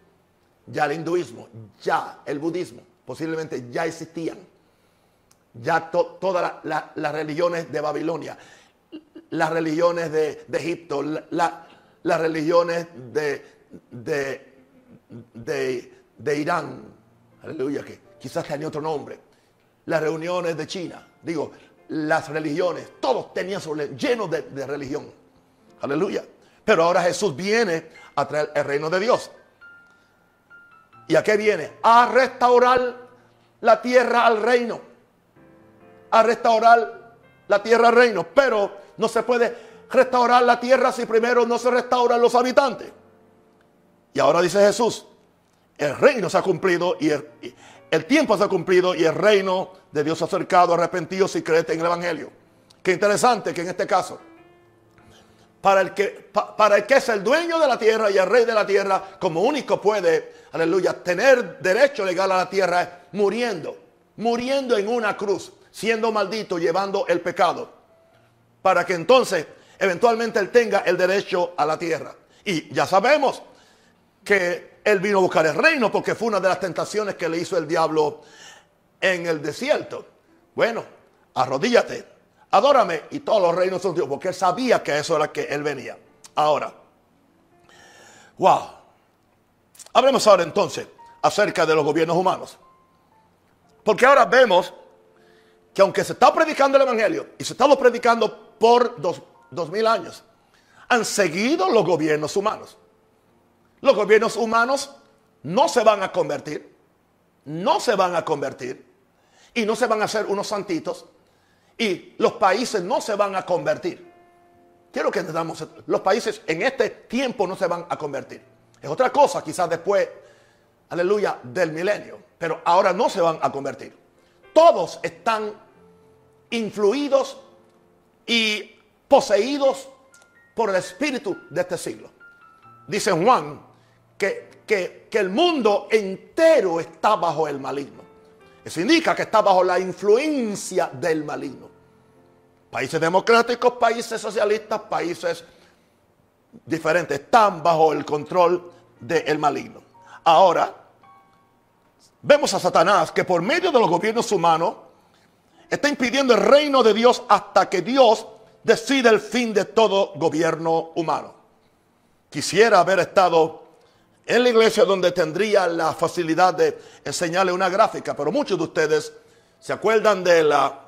ya el hinduismo, ya el budismo, posiblemente ya existían. Ya todas las religiones de Babilonia, las religiones de, Egipto, las religiones de, de de Irán, aleluya, que quizás tenía otro nombre, las reuniones de China, digo, las religiones, todos tenían su lleno de, de religión, aleluya. Pero ahora Jesús viene a traer el reino de Dios. ¿Y a qué viene? A restaurar la tierra al reino. A restaurar la tierra al reino. Pero no se puede restaurar la tierra si primero no se restauran los habitantes. Y ahora dice Jesús, el reino se ha cumplido y el, tiempo se ha cumplido y el reino de Dios acercado, arrepentido si crees en el Evangelio. Qué interesante que en este caso, para el, que, para el que es el dueño de la tierra y el rey de la tierra, como único puede, aleluya, tener derecho legal a la tierra es muriendo, muriendo en una cruz, siendo maldito, llevando el pecado, para que entonces eventualmente él tenga el derecho a la tierra. Y ya sabemos que él vino a buscar el reino porque fue una de las tentaciones que le hizo el diablo en el desierto. Bueno, arrodíllate, adórame y todos los reinos son Dios, porque él sabía que eso era que él venía. Ahora, wow. Hablemos ahora entonces acerca de los gobiernos humanos. Porque ahora vemos que aunque se está predicando el Evangelio y se está predicando por dos, dos mil años, han seguido los gobiernos humanos. Los gobiernos humanos no se van a convertir, no se van a convertir y no se van a hacer unos santitos y los países no se van a convertir. Quiero que entendamos, los países en este tiempo no se van a convertir. Es otra cosa quizás después, aleluya, del milenio, pero ahora no se van a convertir. Todos están influidos y poseídos por el espíritu de este siglo. Dice Juan que, que, el mundo entero está bajo el maligno. Eso indica que está bajo la influencia del maligno. Países democráticos, países socialistas, países diferentes están bajo el control del maligno. Ahora, vemos a Satanás que por medio de los gobiernos humanos está impidiendo el reino de Dios hasta que Dios decide el fin de todo gobierno humano. Quisiera haber estado en la iglesia donde tendría la facilidad de enseñarle una gráfica, pero muchos de ustedes se acuerdan de la,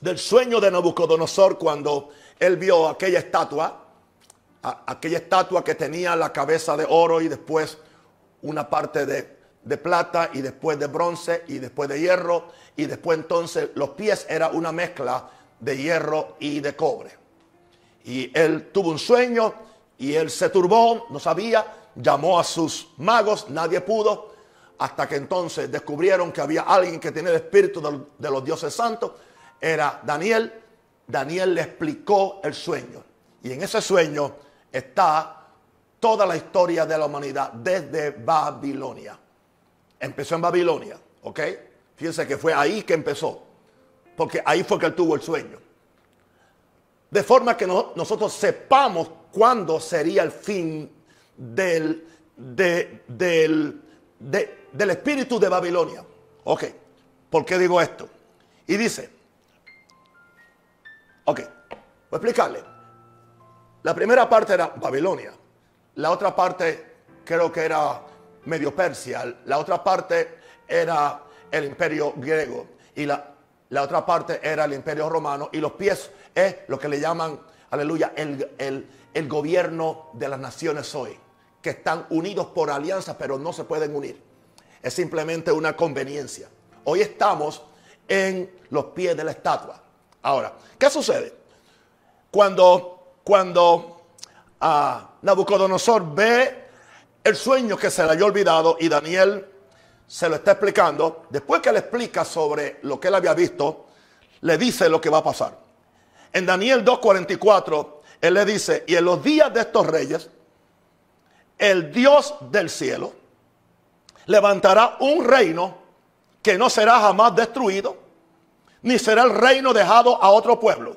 del sueño de Nabucodonosor cuando él vio aquella estatua, aquella estatua que tenía la cabeza de oro y después una parte de, de plata y después de bronce y después de hierro y después entonces los pies era una mezcla de hierro y de cobre. Y él tuvo un sueño y él se turbó, no sabía, llamó a sus magos, nadie pudo, hasta que entonces descubrieron que había alguien que tenía el espíritu de, los dioses santos, era Daniel. Daniel le explicó el sueño. Y en ese sueño está toda la historia de la humanidad desde Babilonia. Empezó en Babilonia, ¿ok? Fíjense que fue ahí que empezó, porque ahí fue que él tuvo el sueño. De forma que nosotros sepamos cuándo sería el fin del, del, del espíritu de Babilonia. Ok, ¿por qué digo esto? Y dice, ok, voy a explicarle. La primera parte era Babilonia, la otra parte creo que era Medio Persia, la otra parte era el imperio griego y la, la otra parte era el imperio romano y los pies es lo que le llaman, aleluya, el, el, el gobierno de las naciones hoy están unidos por alianza, pero no se pueden unir. Es simplemente una conveniencia. Hoy estamos en los pies de la estatua. Ahora, ¿qué sucede? Cuando, cuando ah, Nabucodonosor ve el sueño que se le había olvidado y Daniel se lo está explicando, después que le explica sobre lo que él había visto, le dice lo que va a pasar. En Daniel 2.44, él le dice, y en los días de estos reyes, el Dios del cielo levantará un reino que no será jamás destruido, ni será el reino dejado a otro pueblo.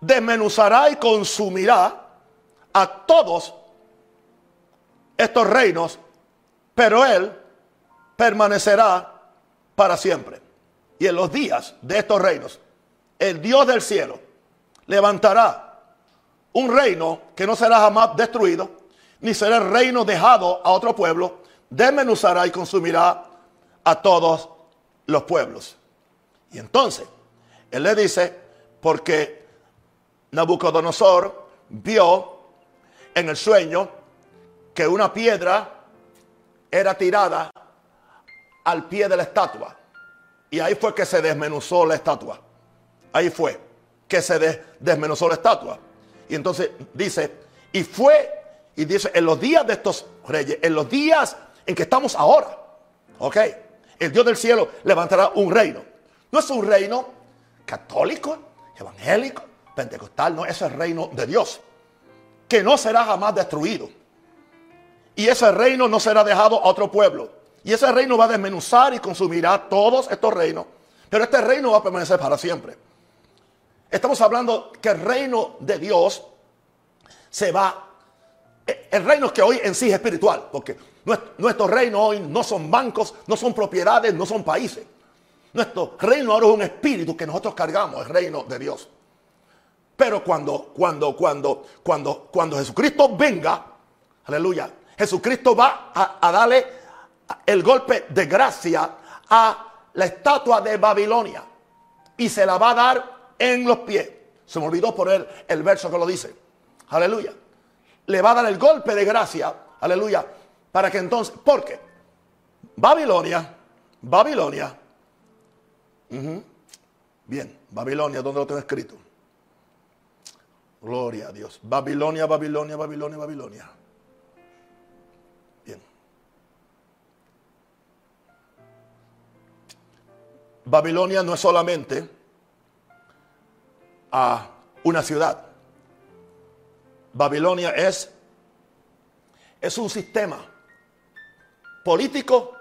Desmenuzará y consumirá a todos estos reinos, pero él permanecerá para siempre. Y en los días de estos reinos, el Dios del cielo levantará un reino que no será jamás destruido, ni será el reino dejado a otro pueblo, desmenuzará y consumirá a todos los pueblos. Y entonces, él le dice, porque Nabucodonosor vio en el sueño que una piedra era tirada al pie de la estatua. Y ahí fue que se desmenuzó la estatua. Ahí fue que se desmenuzó la estatua. Y entonces dice, y fue, y dice, en los días de estos reyes, en los días en que estamos ahora, ok, el Dios del cielo levantará un reino. No es un reino católico, evangélico, pentecostal, no, es el reino de Dios, que no será jamás destruido. Y ese reino no será dejado a otro pueblo. Y ese reino va a desmenuzar y consumirá todos estos reinos. Pero este reino va a permanecer para siempre. Estamos hablando que el reino de Dios se va. Eh, el reino que hoy en sí es espiritual, porque nuestro reino hoy no son bancos, no son propiedades, no son países. Nuestro reino ahora es un espíritu que nosotros cargamos, el reino de Dios. Pero cuando, cuando, cuando, cuando, cuando Jesucristo venga, aleluya, Jesucristo va a, a darle el golpe de gracia a la estatua de Babilonia y se la va a dar en los pies. Se me olvidó poner el verso que lo dice. Aleluya. Le va a dar el golpe de gracia. Aleluya. Para que entonces, ¿por qué? Babilonia, Babilonia. Bien, Babilonia, ¿dónde lo tengo escrito? Gloria a Dios. Babilonia, Babilonia, Babilonia, Babilonia. Bien. Babilonia no es solamente a una ciudad. Babilonia es, es un sistema político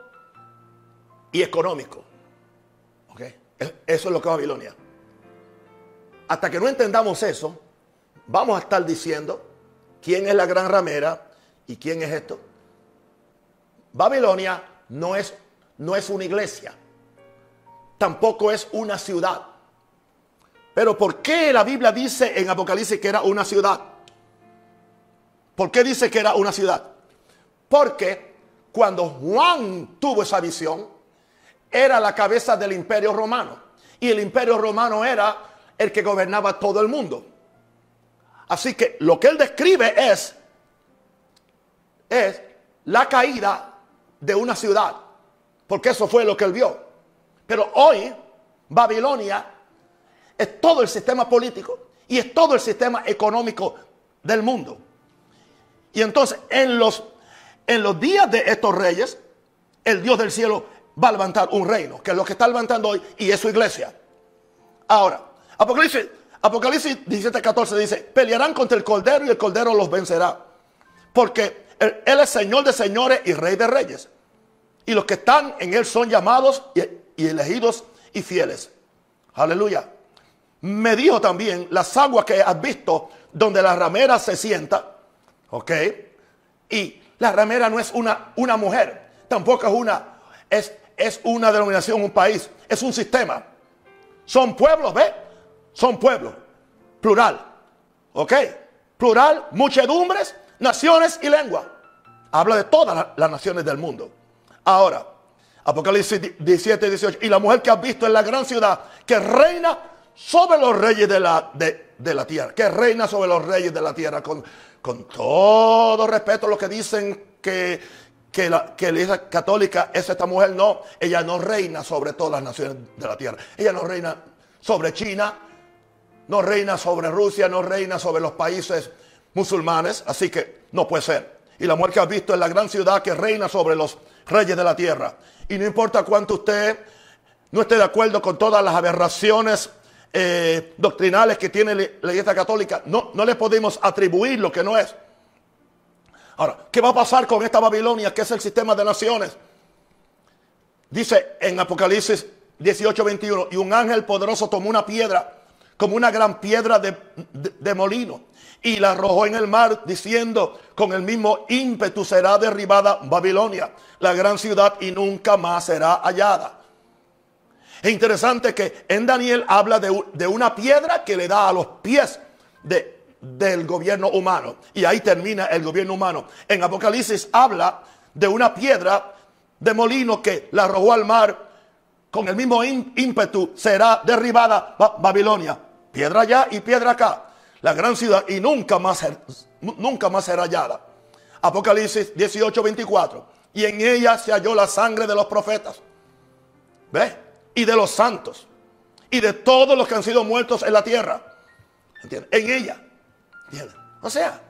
y económico. Eso es lo que es Babilonia. Hasta que no entendamos eso, vamos a estar diciendo quién es la gran ramera y quién es esto. Babilonia no es, no es una iglesia. Tampoco es una ciudad. Pero ¿por qué la Biblia dice en Apocalipsis que era una ciudad? ¿Por qué dice que era una ciudad? Porque cuando Juan tuvo esa visión, era la cabeza del imperio romano. Y el imperio romano era el que gobernaba todo el mundo. Así que lo que él describe es, es la caída de una ciudad. Porque eso fue lo que él vio. Pero hoy, Babilonia es todo el sistema político y es todo el sistema económico del mundo. Y entonces, en los, en los días de estos reyes, el Dios del cielo va a levantar un reino, que es lo que está levantando hoy, y es su iglesia. Ahora, Apocalipsis, Apocalipsis 17, 14 dice, pelearán contra el Cordero y el Cordero los vencerá. Porque él, es Señor de señores y Rey de reyes. Y los que están en Él son llamados y, y elegidos y fieles. Aleluya. Me dijo también, las aguas que has visto donde la ramera se sienta, ¿ok? Y la ramera no es una, una mujer, tampoco es una, es, es una denominación, un país, es un sistema. Son pueblos, ¿ve? Son pueblos. Plural. ¿Ok? Plural, muchedumbres, naciones y lengua. Habla de todas las naciones del mundo. Ahora, Apocalipsis 17, 18. Y la mujer que has visto en la gran ciudad, que reina sobre los reyes de la, de, la tierra. Que reina sobre los reyes de la tierra. Con, con todo respeto a lo que dicen que, que la, que la católica es esta mujer, no, ella no reina sobre todas las naciones de la tierra. Ella no reina sobre China, no reina sobre Rusia, no reina sobre los países musulmanes, así que no puede ser. Y la mujer que has visto es la gran ciudad que reina sobre los reyes de la tierra. Y no importa cuánto usted no esté de acuerdo con todas las aberraciones eh, doctrinales que tiene la iglesia católica, no, no le podemos atribuir lo que no es. Ahora, ¿qué va a pasar con esta Babilonia que es el sistema de naciones? Dice en Apocalipsis 18, 21, y un ángel poderoso tomó una piedra, como una gran piedra de, de molino, y la arrojó en el mar, diciendo, con el mismo ímpetu será derribada Babilonia, la gran ciudad, y nunca más será hallada. Es interesante que en Daniel habla de, de una piedra que le da a los pies de, del gobierno humano. Y ahí termina el gobierno humano. En Apocalipsis habla de una piedra de molino que la arrojó al mar con el mismo ímpetu. Será derribada Babilonia. Piedra allá y piedra acá. La gran ciudad y nunca más, nunca más será hallada. Apocalipsis 18, 24. Y en ella se halló la sangre de los profetas. ¿Ve? Y de los santos. Y de todos los que han sido muertos en la tierra. ¿Entiendes? En ella. O sea,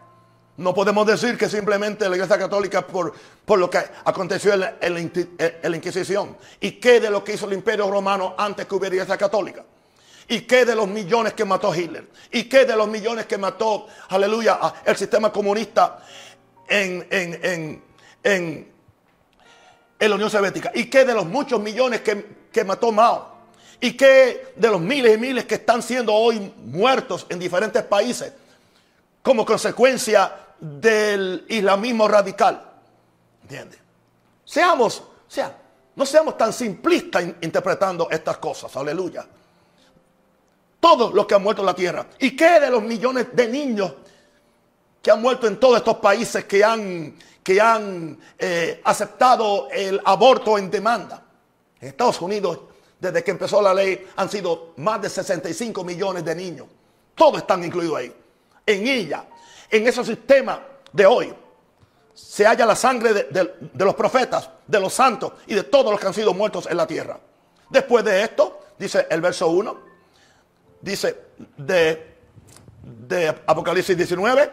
no podemos decir que simplemente la Iglesia Católica por, por lo que aconteció en la, Inquisición. ¿Y qué de lo que hizo el Imperio Romano antes que hubiera Iglesia Católica? ¿Y qué de los millones que mató Hitler? ¿Y qué de los millones que mató, aleluya, el sistema comunista en, en, en, la Unión Soviética? ¿Y qué de los muchos millones que, que mató Mao? ¿Y qué de los miles y miles que están siendo hoy muertos en diferentes países? como consecuencia del islamismo radical. ¿Entiendes? Seamos, sea, no seamos tan simplistas interpretando estas cosas. Aleluya. Todos los que han muerto en la tierra. ¿Y qué de los millones de niños que han muerto en todos estos países que han, que han eh, aceptado el aborto en demanda? En Estados Unidos, desde que empezó la ley, han sido más de 65 millones de niños. Todos están incluidos ahí en ella, en ese sistema de hoy, se halla la sangre de, los profetas, de los santos y de todos los que han sido muertos en la tierra. Después de esto, dice el verso 1, dice de, de Apocalipsis 19,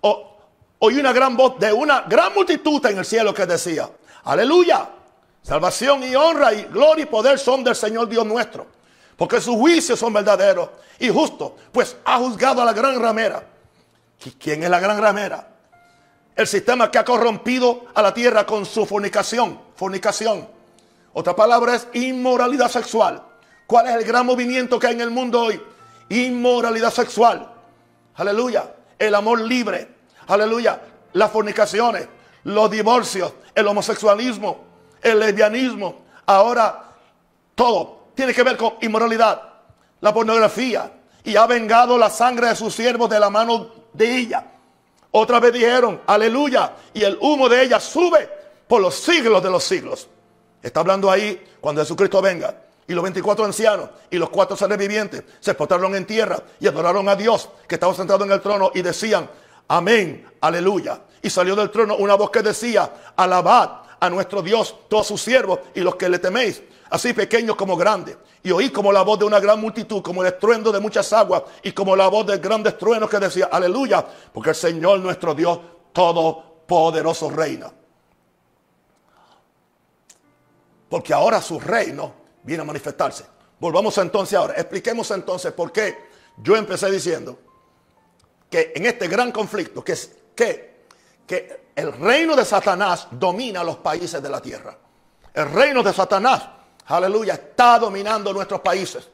oí una gran voz de una gran multitud en el cielo que decía, aleluya, salvación y honra y gloria y poder son del Señor Dios nuestro porque sus juicios son verdaderos y justos, pues ha juzgado a la gran ramera. ¿Y quién es la gran ramera? El sistema que ha corrompido a la tierra con su fornicación. Fornicación. Otra palabra es inmoralidad sexual. ¿Cuál es el gran movimiento que hay en el mundo hoy? Inmoralidad sexual. Aleluya. El amor libre. Aleluya. Las fornicaciones, los divorcios, el homosexualismo, el lesbianismo, ahora todo tiene que ver con inmoralidad, la pornografía, y ha vengado la sangre de sus siervos de la mano de ella. Otra vez dijeron, aleluya, y el humo de ella sube por los siglos de los siglos. Está hablando ahí cuando Jesucristo venga. Y los 24 ancianos y los cuatro seres vivientes se postraron en tierra y adoraron a Dios que estaba sentado en el trono y decían, amén, aleluya. Y salió del trono una voz que decía, alabad a nuestro Dios, todos sus siervos y los que le teméis, así pequeños como grandes. Y oí como la voz de una gran multitud, como el estruendo de muchas aguas y como la voz de grandes truenos que decía, aleluya, porque el Señor nuestro Dios todopoderoso reina. Porque ahora su reino viene a manifestarse. Volvamos entonces ahora, expliquemos entonces por qué yo empecé diciendo que en este gran conflicto, que es que, que el reino de Satanás domina los países de la tierra. El reino de Satanás, aleluya, está dominando nuestros países.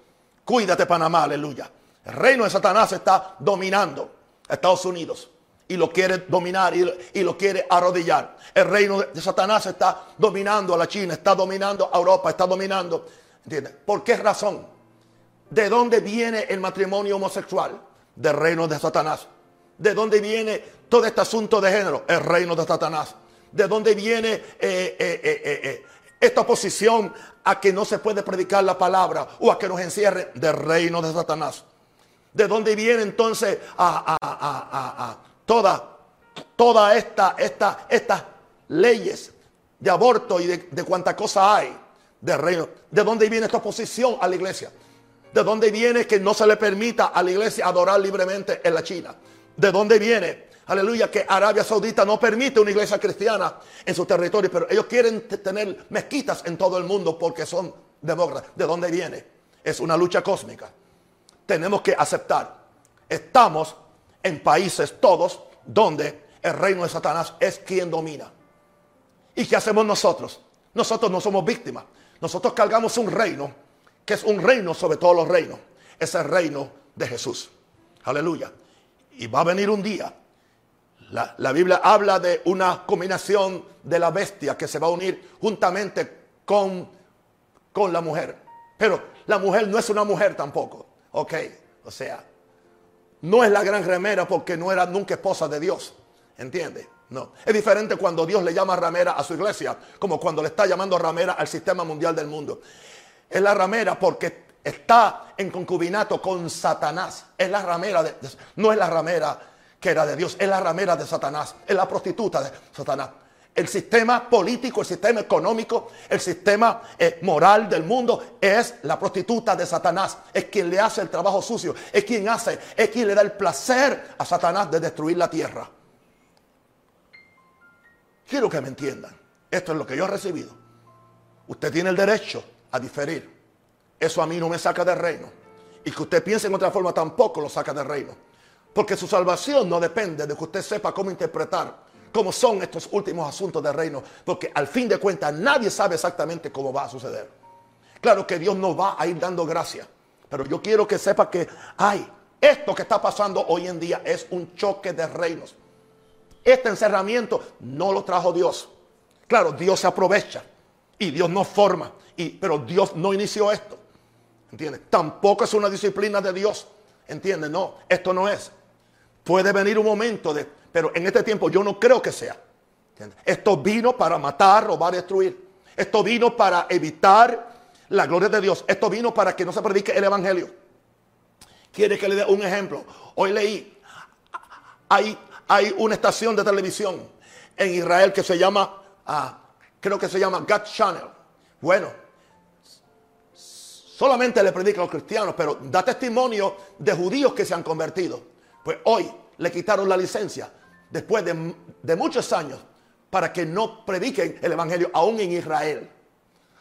Cuídate Panamá, aleluya. El reino de Satanás está dominando Estados Unidos y lo quiere dominar y, y, lo quiere arrodillar. El reino de Satanás está dominando a la China, está dominando a Europa, está dominando ¿Entiendes? ¿Por qué razón? ¿De dónde viene el matrimonio homosexual? Del reino de Satanás. ¿De dónde viene todo este asunto de género? El reino de Satanás. ¿De dónde viene eh, eh, eh, esta oposición a que no se puede predicar la palabra o a que nos encierre? Del reino de Satanás. ¿De dónde viene entonces toda, toda esta, esta, estas leyes de aborto y de, de cuánta cosa hay? del reino. ¿De dónde viene esta oposición a la iglesia? ¿De dónde viene que no se le permita a la iglesia adorar libremente en la China? ¿De dónde viene? Aleluya, que Arabia Saudita no permite una iglesia cristiana en su territorio, pero ellos quieren tener mezquitas en todo el mundo porque son demócratas. ¿De dónde viene? Es una lucha cósmica. Tenemos que aceptar. Estamos en países todos donde el reino de Satanás es quien domina. ¿Y qué hacemos nosotros? Nosotros no somos víctimas. Nosotros cargamos un reino que es un reino sobre todos los reinos. Es el reino de Jesús. Aleluya. Y va a venir un día. La, Biblia habla de una combinación de la bestia que se va a unir juntamente con, con la mujer. Pero la mujer no es una mujer tampoco. Ok. O sea, no es la gran remera porque no era nunca esposa de Dios. ¿Entiende? No. Es diferente cuando Dios le llama ramera a su iglesia, como cuando le está llamando ramera al sistema mundial del mundo. Es la ramera porque está en concubinato con Satanás. Es la ramera de, no es la ramera que era de Dios, es la ramera de Satanás, es la prostituta de Satanás. El sistema político, el sistema económico, el sistema eh, moral del mundo es la prostituta de Satanás. Es quien le hace el trabajo sucio, es quien hace, es quien le da el placer a Satanás de destruir la tierra. Quiero que me entiendan. Esto es lo que yo he recibido. Usted tiene el derecho a diferir. Eso a mí no me saca del reino. Y que usted piense en otra forma tampoco lo saca del reino. Porque su salvación no depende de que usted sepa cómo interpretar cómo son estos últimos asuntos del reino. Porque al fin de cuentas nadie sabe exactamente cómo va a suceder. Claro que Dios nos va a ir dando gracia. Pero yo quiero que sepa que hay esto que está pasando hoy en día es un choque de reinos. Este encerramiento no lo trajo Dios. Claro, Dios se aprovecha y Dios nos forma, y, pero Dios no inició esto. ¿Entiendes? Tampoco es una disciplina de Dios. ¿Entiendes? No, esto no es. Puede venir un momento de, pero en este tiempo yo no creo que sea. Esto vino para matar, robar, destruir. Esto vino para evitar la gloria de Dios. Esto vino para que no se predique el evangelio. Quiere que le dé un ejemplo. Hoy leí, hay hay una estación de televisión en Israel que se llama, ah, creo que se llama God Channel. Bueno, solamente le predica a los cristianos, pero da testimonio de judíos que se han convertido. Pues hoy le quitaron la licencia después de, de muchos años para que no prediquen el evangelio aún en Israel.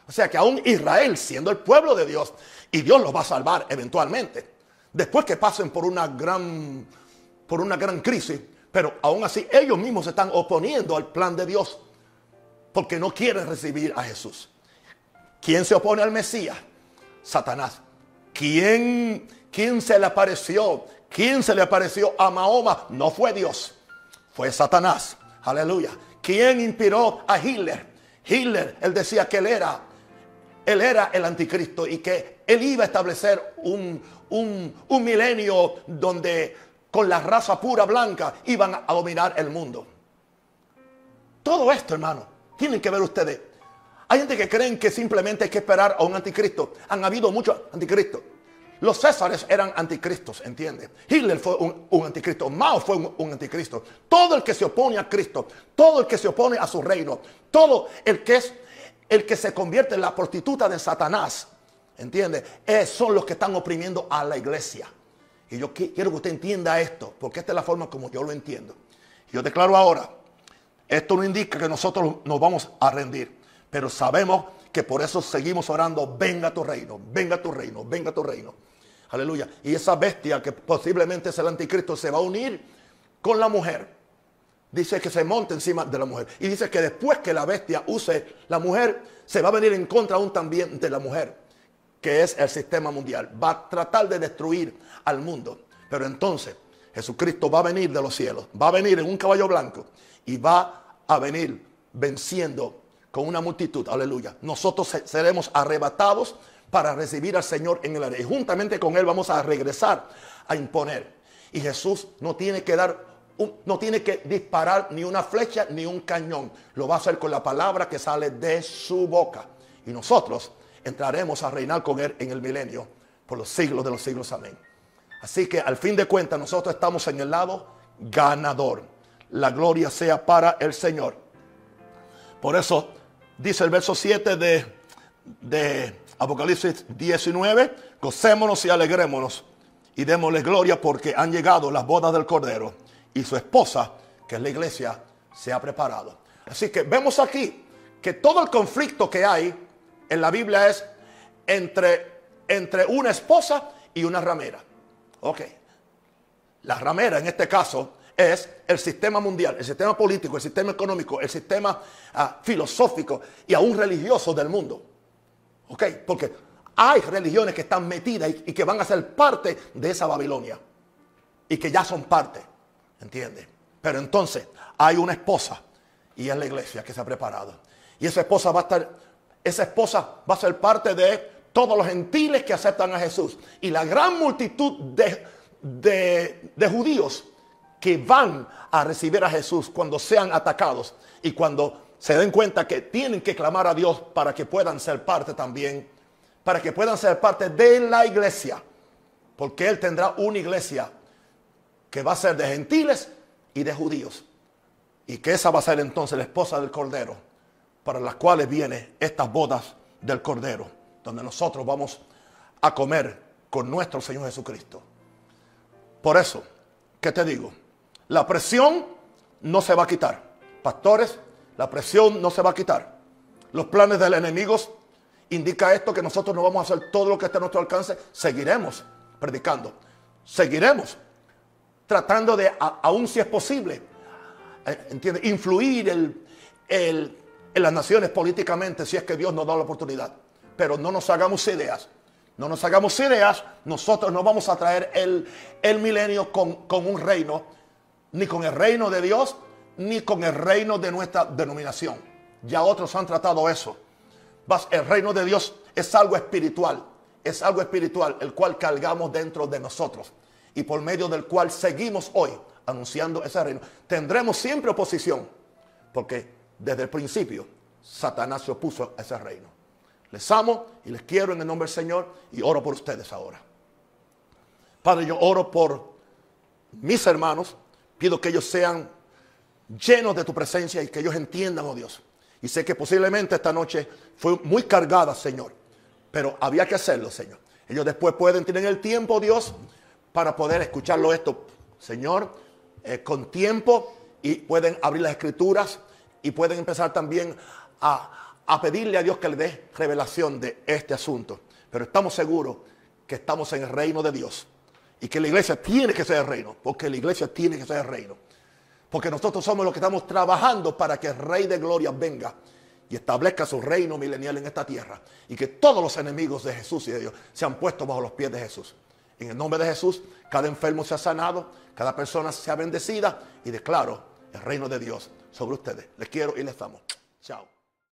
O sea que aún Israel, siendo el pueblo de Dios, y Dios los va a salvar eventualmente, después que pasen por una gran, por una gran crisis, pero aún así ellos mismos se están oponiendo al plan de Dios porque no quieren recibir a Jesús. ¿Quién se opone al Mesías? Satanás. ¿Quién, quién se le apareció? ¿Quién se le apareció a Mahoma? No fue Dios, fue Satanás. Aleluya. ¿Quién inspiró a Hitler? Hitler, él decía que él era, él era el anticristo y que él iba a establecer un, un milenio donde con la raza pura blanca iban a dominar el mundo. Todo esto, hermano, tienen que ver ustedes. Hay gente que creen que simplemente hay que esperar a un anticristo. Han habido muchos anticristos. Los Césares eran anticristos, ¿entiende? Hitler fue un, anticristo, Mao fue un, anticristo. Todo el que se opone a Cristo, todo el que se opone a su reino, todo el que es el que se convierte en la prostituta de Satanás, ¿entiende? son los que están oprimiendo a la iglesia. Y yo quiero que usted entienda esto, porque esta es la forma como yo lo entiendo. Yo declaro ahora, esto no indica que nosotros nos vamos a rendir, pero sabemos que por eso seguimos orando, venga tu reino, venga tu reino, venga tu reino. Aleluya. Y esa bestia que posiblemente es el anticristo se va a unir con la mujer. Dice que se monte encima de la mujer. Y dice que después que la bestia use la mujer, se va a venir en contra aún también de la mujer, que es el sistema mundial. Va a tratar de destruir al mundo. Pero entonces Jesucristo va a venir de los cielos, va a venir en un caballo blanco y va a venir venciendo con una multitud. Aleluya. Nosotros seremos arrebatados para recibir al Señor en el aire. Y juntamente con Él vamos a regresar a imponer. Y Jesús no tiene que dar, no tiene que disparar ni una flecha ni un cañón. Lo va a hacer con la palabra que sale de su boca. Y nosotros entraremos a reinar con Él en el milenio por los siglos de los siglos. Amén. Así que al fin de cuentas nosotros estamos en el lado ganador. La gloria sea para el Señor. Por eso dice el verso 7 de, de Apocalipsis 19, gocémonos y alegrémonos y démosle gloria porque han llegado las bodas del Cordero y su esposa, que es la iglesia, se ha preparado. Así que vemos aquí que todo el conflicto que hay en la Biblia es entre, entre una esposa y una ramera. Ok. La ramera en este caso es el sistema mundial, el sistema político, el sistema económico, el sistema ah, filosófico y aún religioso del mundo. ¿Ok? Porque hay religiones que están metidas y, que van a ser parte de esa Babilonia. Y que ya son parte. ¿Entiendes? Pero entonces hay una esposa y es la iglesia que se ha preparado. Y esa esposa va a estar, esa esposa va a ser parte de todos los gentiles que aceptan a Jesús. Y la gran multitud de, de, de judíos que van a recibir a Jesús cuando sean atacados y cuando se den cuenta que tienen que clamar a Dios para que puedan ser parte también, para que puedan ser parte de la iglesia, porque Él tendrá una iglesia que va a ser de gentiles y de judíos, y que esa va a ser entonces la esposa del Cordero, para las cuales vienen estas bodas del Cordero, donde nosotros vamos a comer con nuestro Señor Jesucristo. Por eso, ¿qué te digo? La presión no se va a quitar. Pastores, la presión no se va a quitar. Los planes del enemigo indica esto que nosotros no vamos a hacer todo lo que esté a nuestro alcance. Seguiremos predicando. Seguiremos tratando de, aún si es posible, eh, influir en las naciones políticamente si es que Dios nos da la oportunidad. Pero no nos hagamos ideas. No nos hagamos ideas. Nosotros no vamos a traer el, el milenio con, con un reino, ni con el reino de Dios, ni con el reino de nuestra denominación. Ya otros han tratado eso. El reino de Dios es algo espiritual, es algo espiritual, el cual cargamos dentro de nosotros y por medio del cual seguimos hoy anunciando ese reino. Tendremos siempre oposición, porque desde el principio Satanás se opuso a ese reino. Les amo y les quiero en el nombre del Señor y oro por ustedes ahora. Padre, yo oro por mis hermanos, pido que ellos sean llenos de tu presencia y que ellos entiendan, oh Dios. Y sé que posiblemente esta noche fue muy cargada, Señor, pero había que hacerlo, Señor. Ellos después pueden tener el tiempo, Dios, para poder escucharlo esto, Señor, eh, con tiempo y pueden abrir las escrituras y pueden empezar también a, a pedirle a Dios que le dé revelación de este asunto. Pero estamos seguros que estamos en el reino de Dios y que la iglesia tiene que ser el reino, porque la iglesia tiene que ser el reino. Porque nosotros somos los que estamos trabajando para que el Rey de Gloria venga y establezca su reino milenial en esta tierra. Y que todos los enemigos de Jesús y de Dios se han puesto bajo los pies de Jesús. En el nombre de Jesús, cada enfermo se ha sanado, cada persona se ha bendecida y declaro el reino de Dios sobre ustedes. Les quiero y les amo. Chao.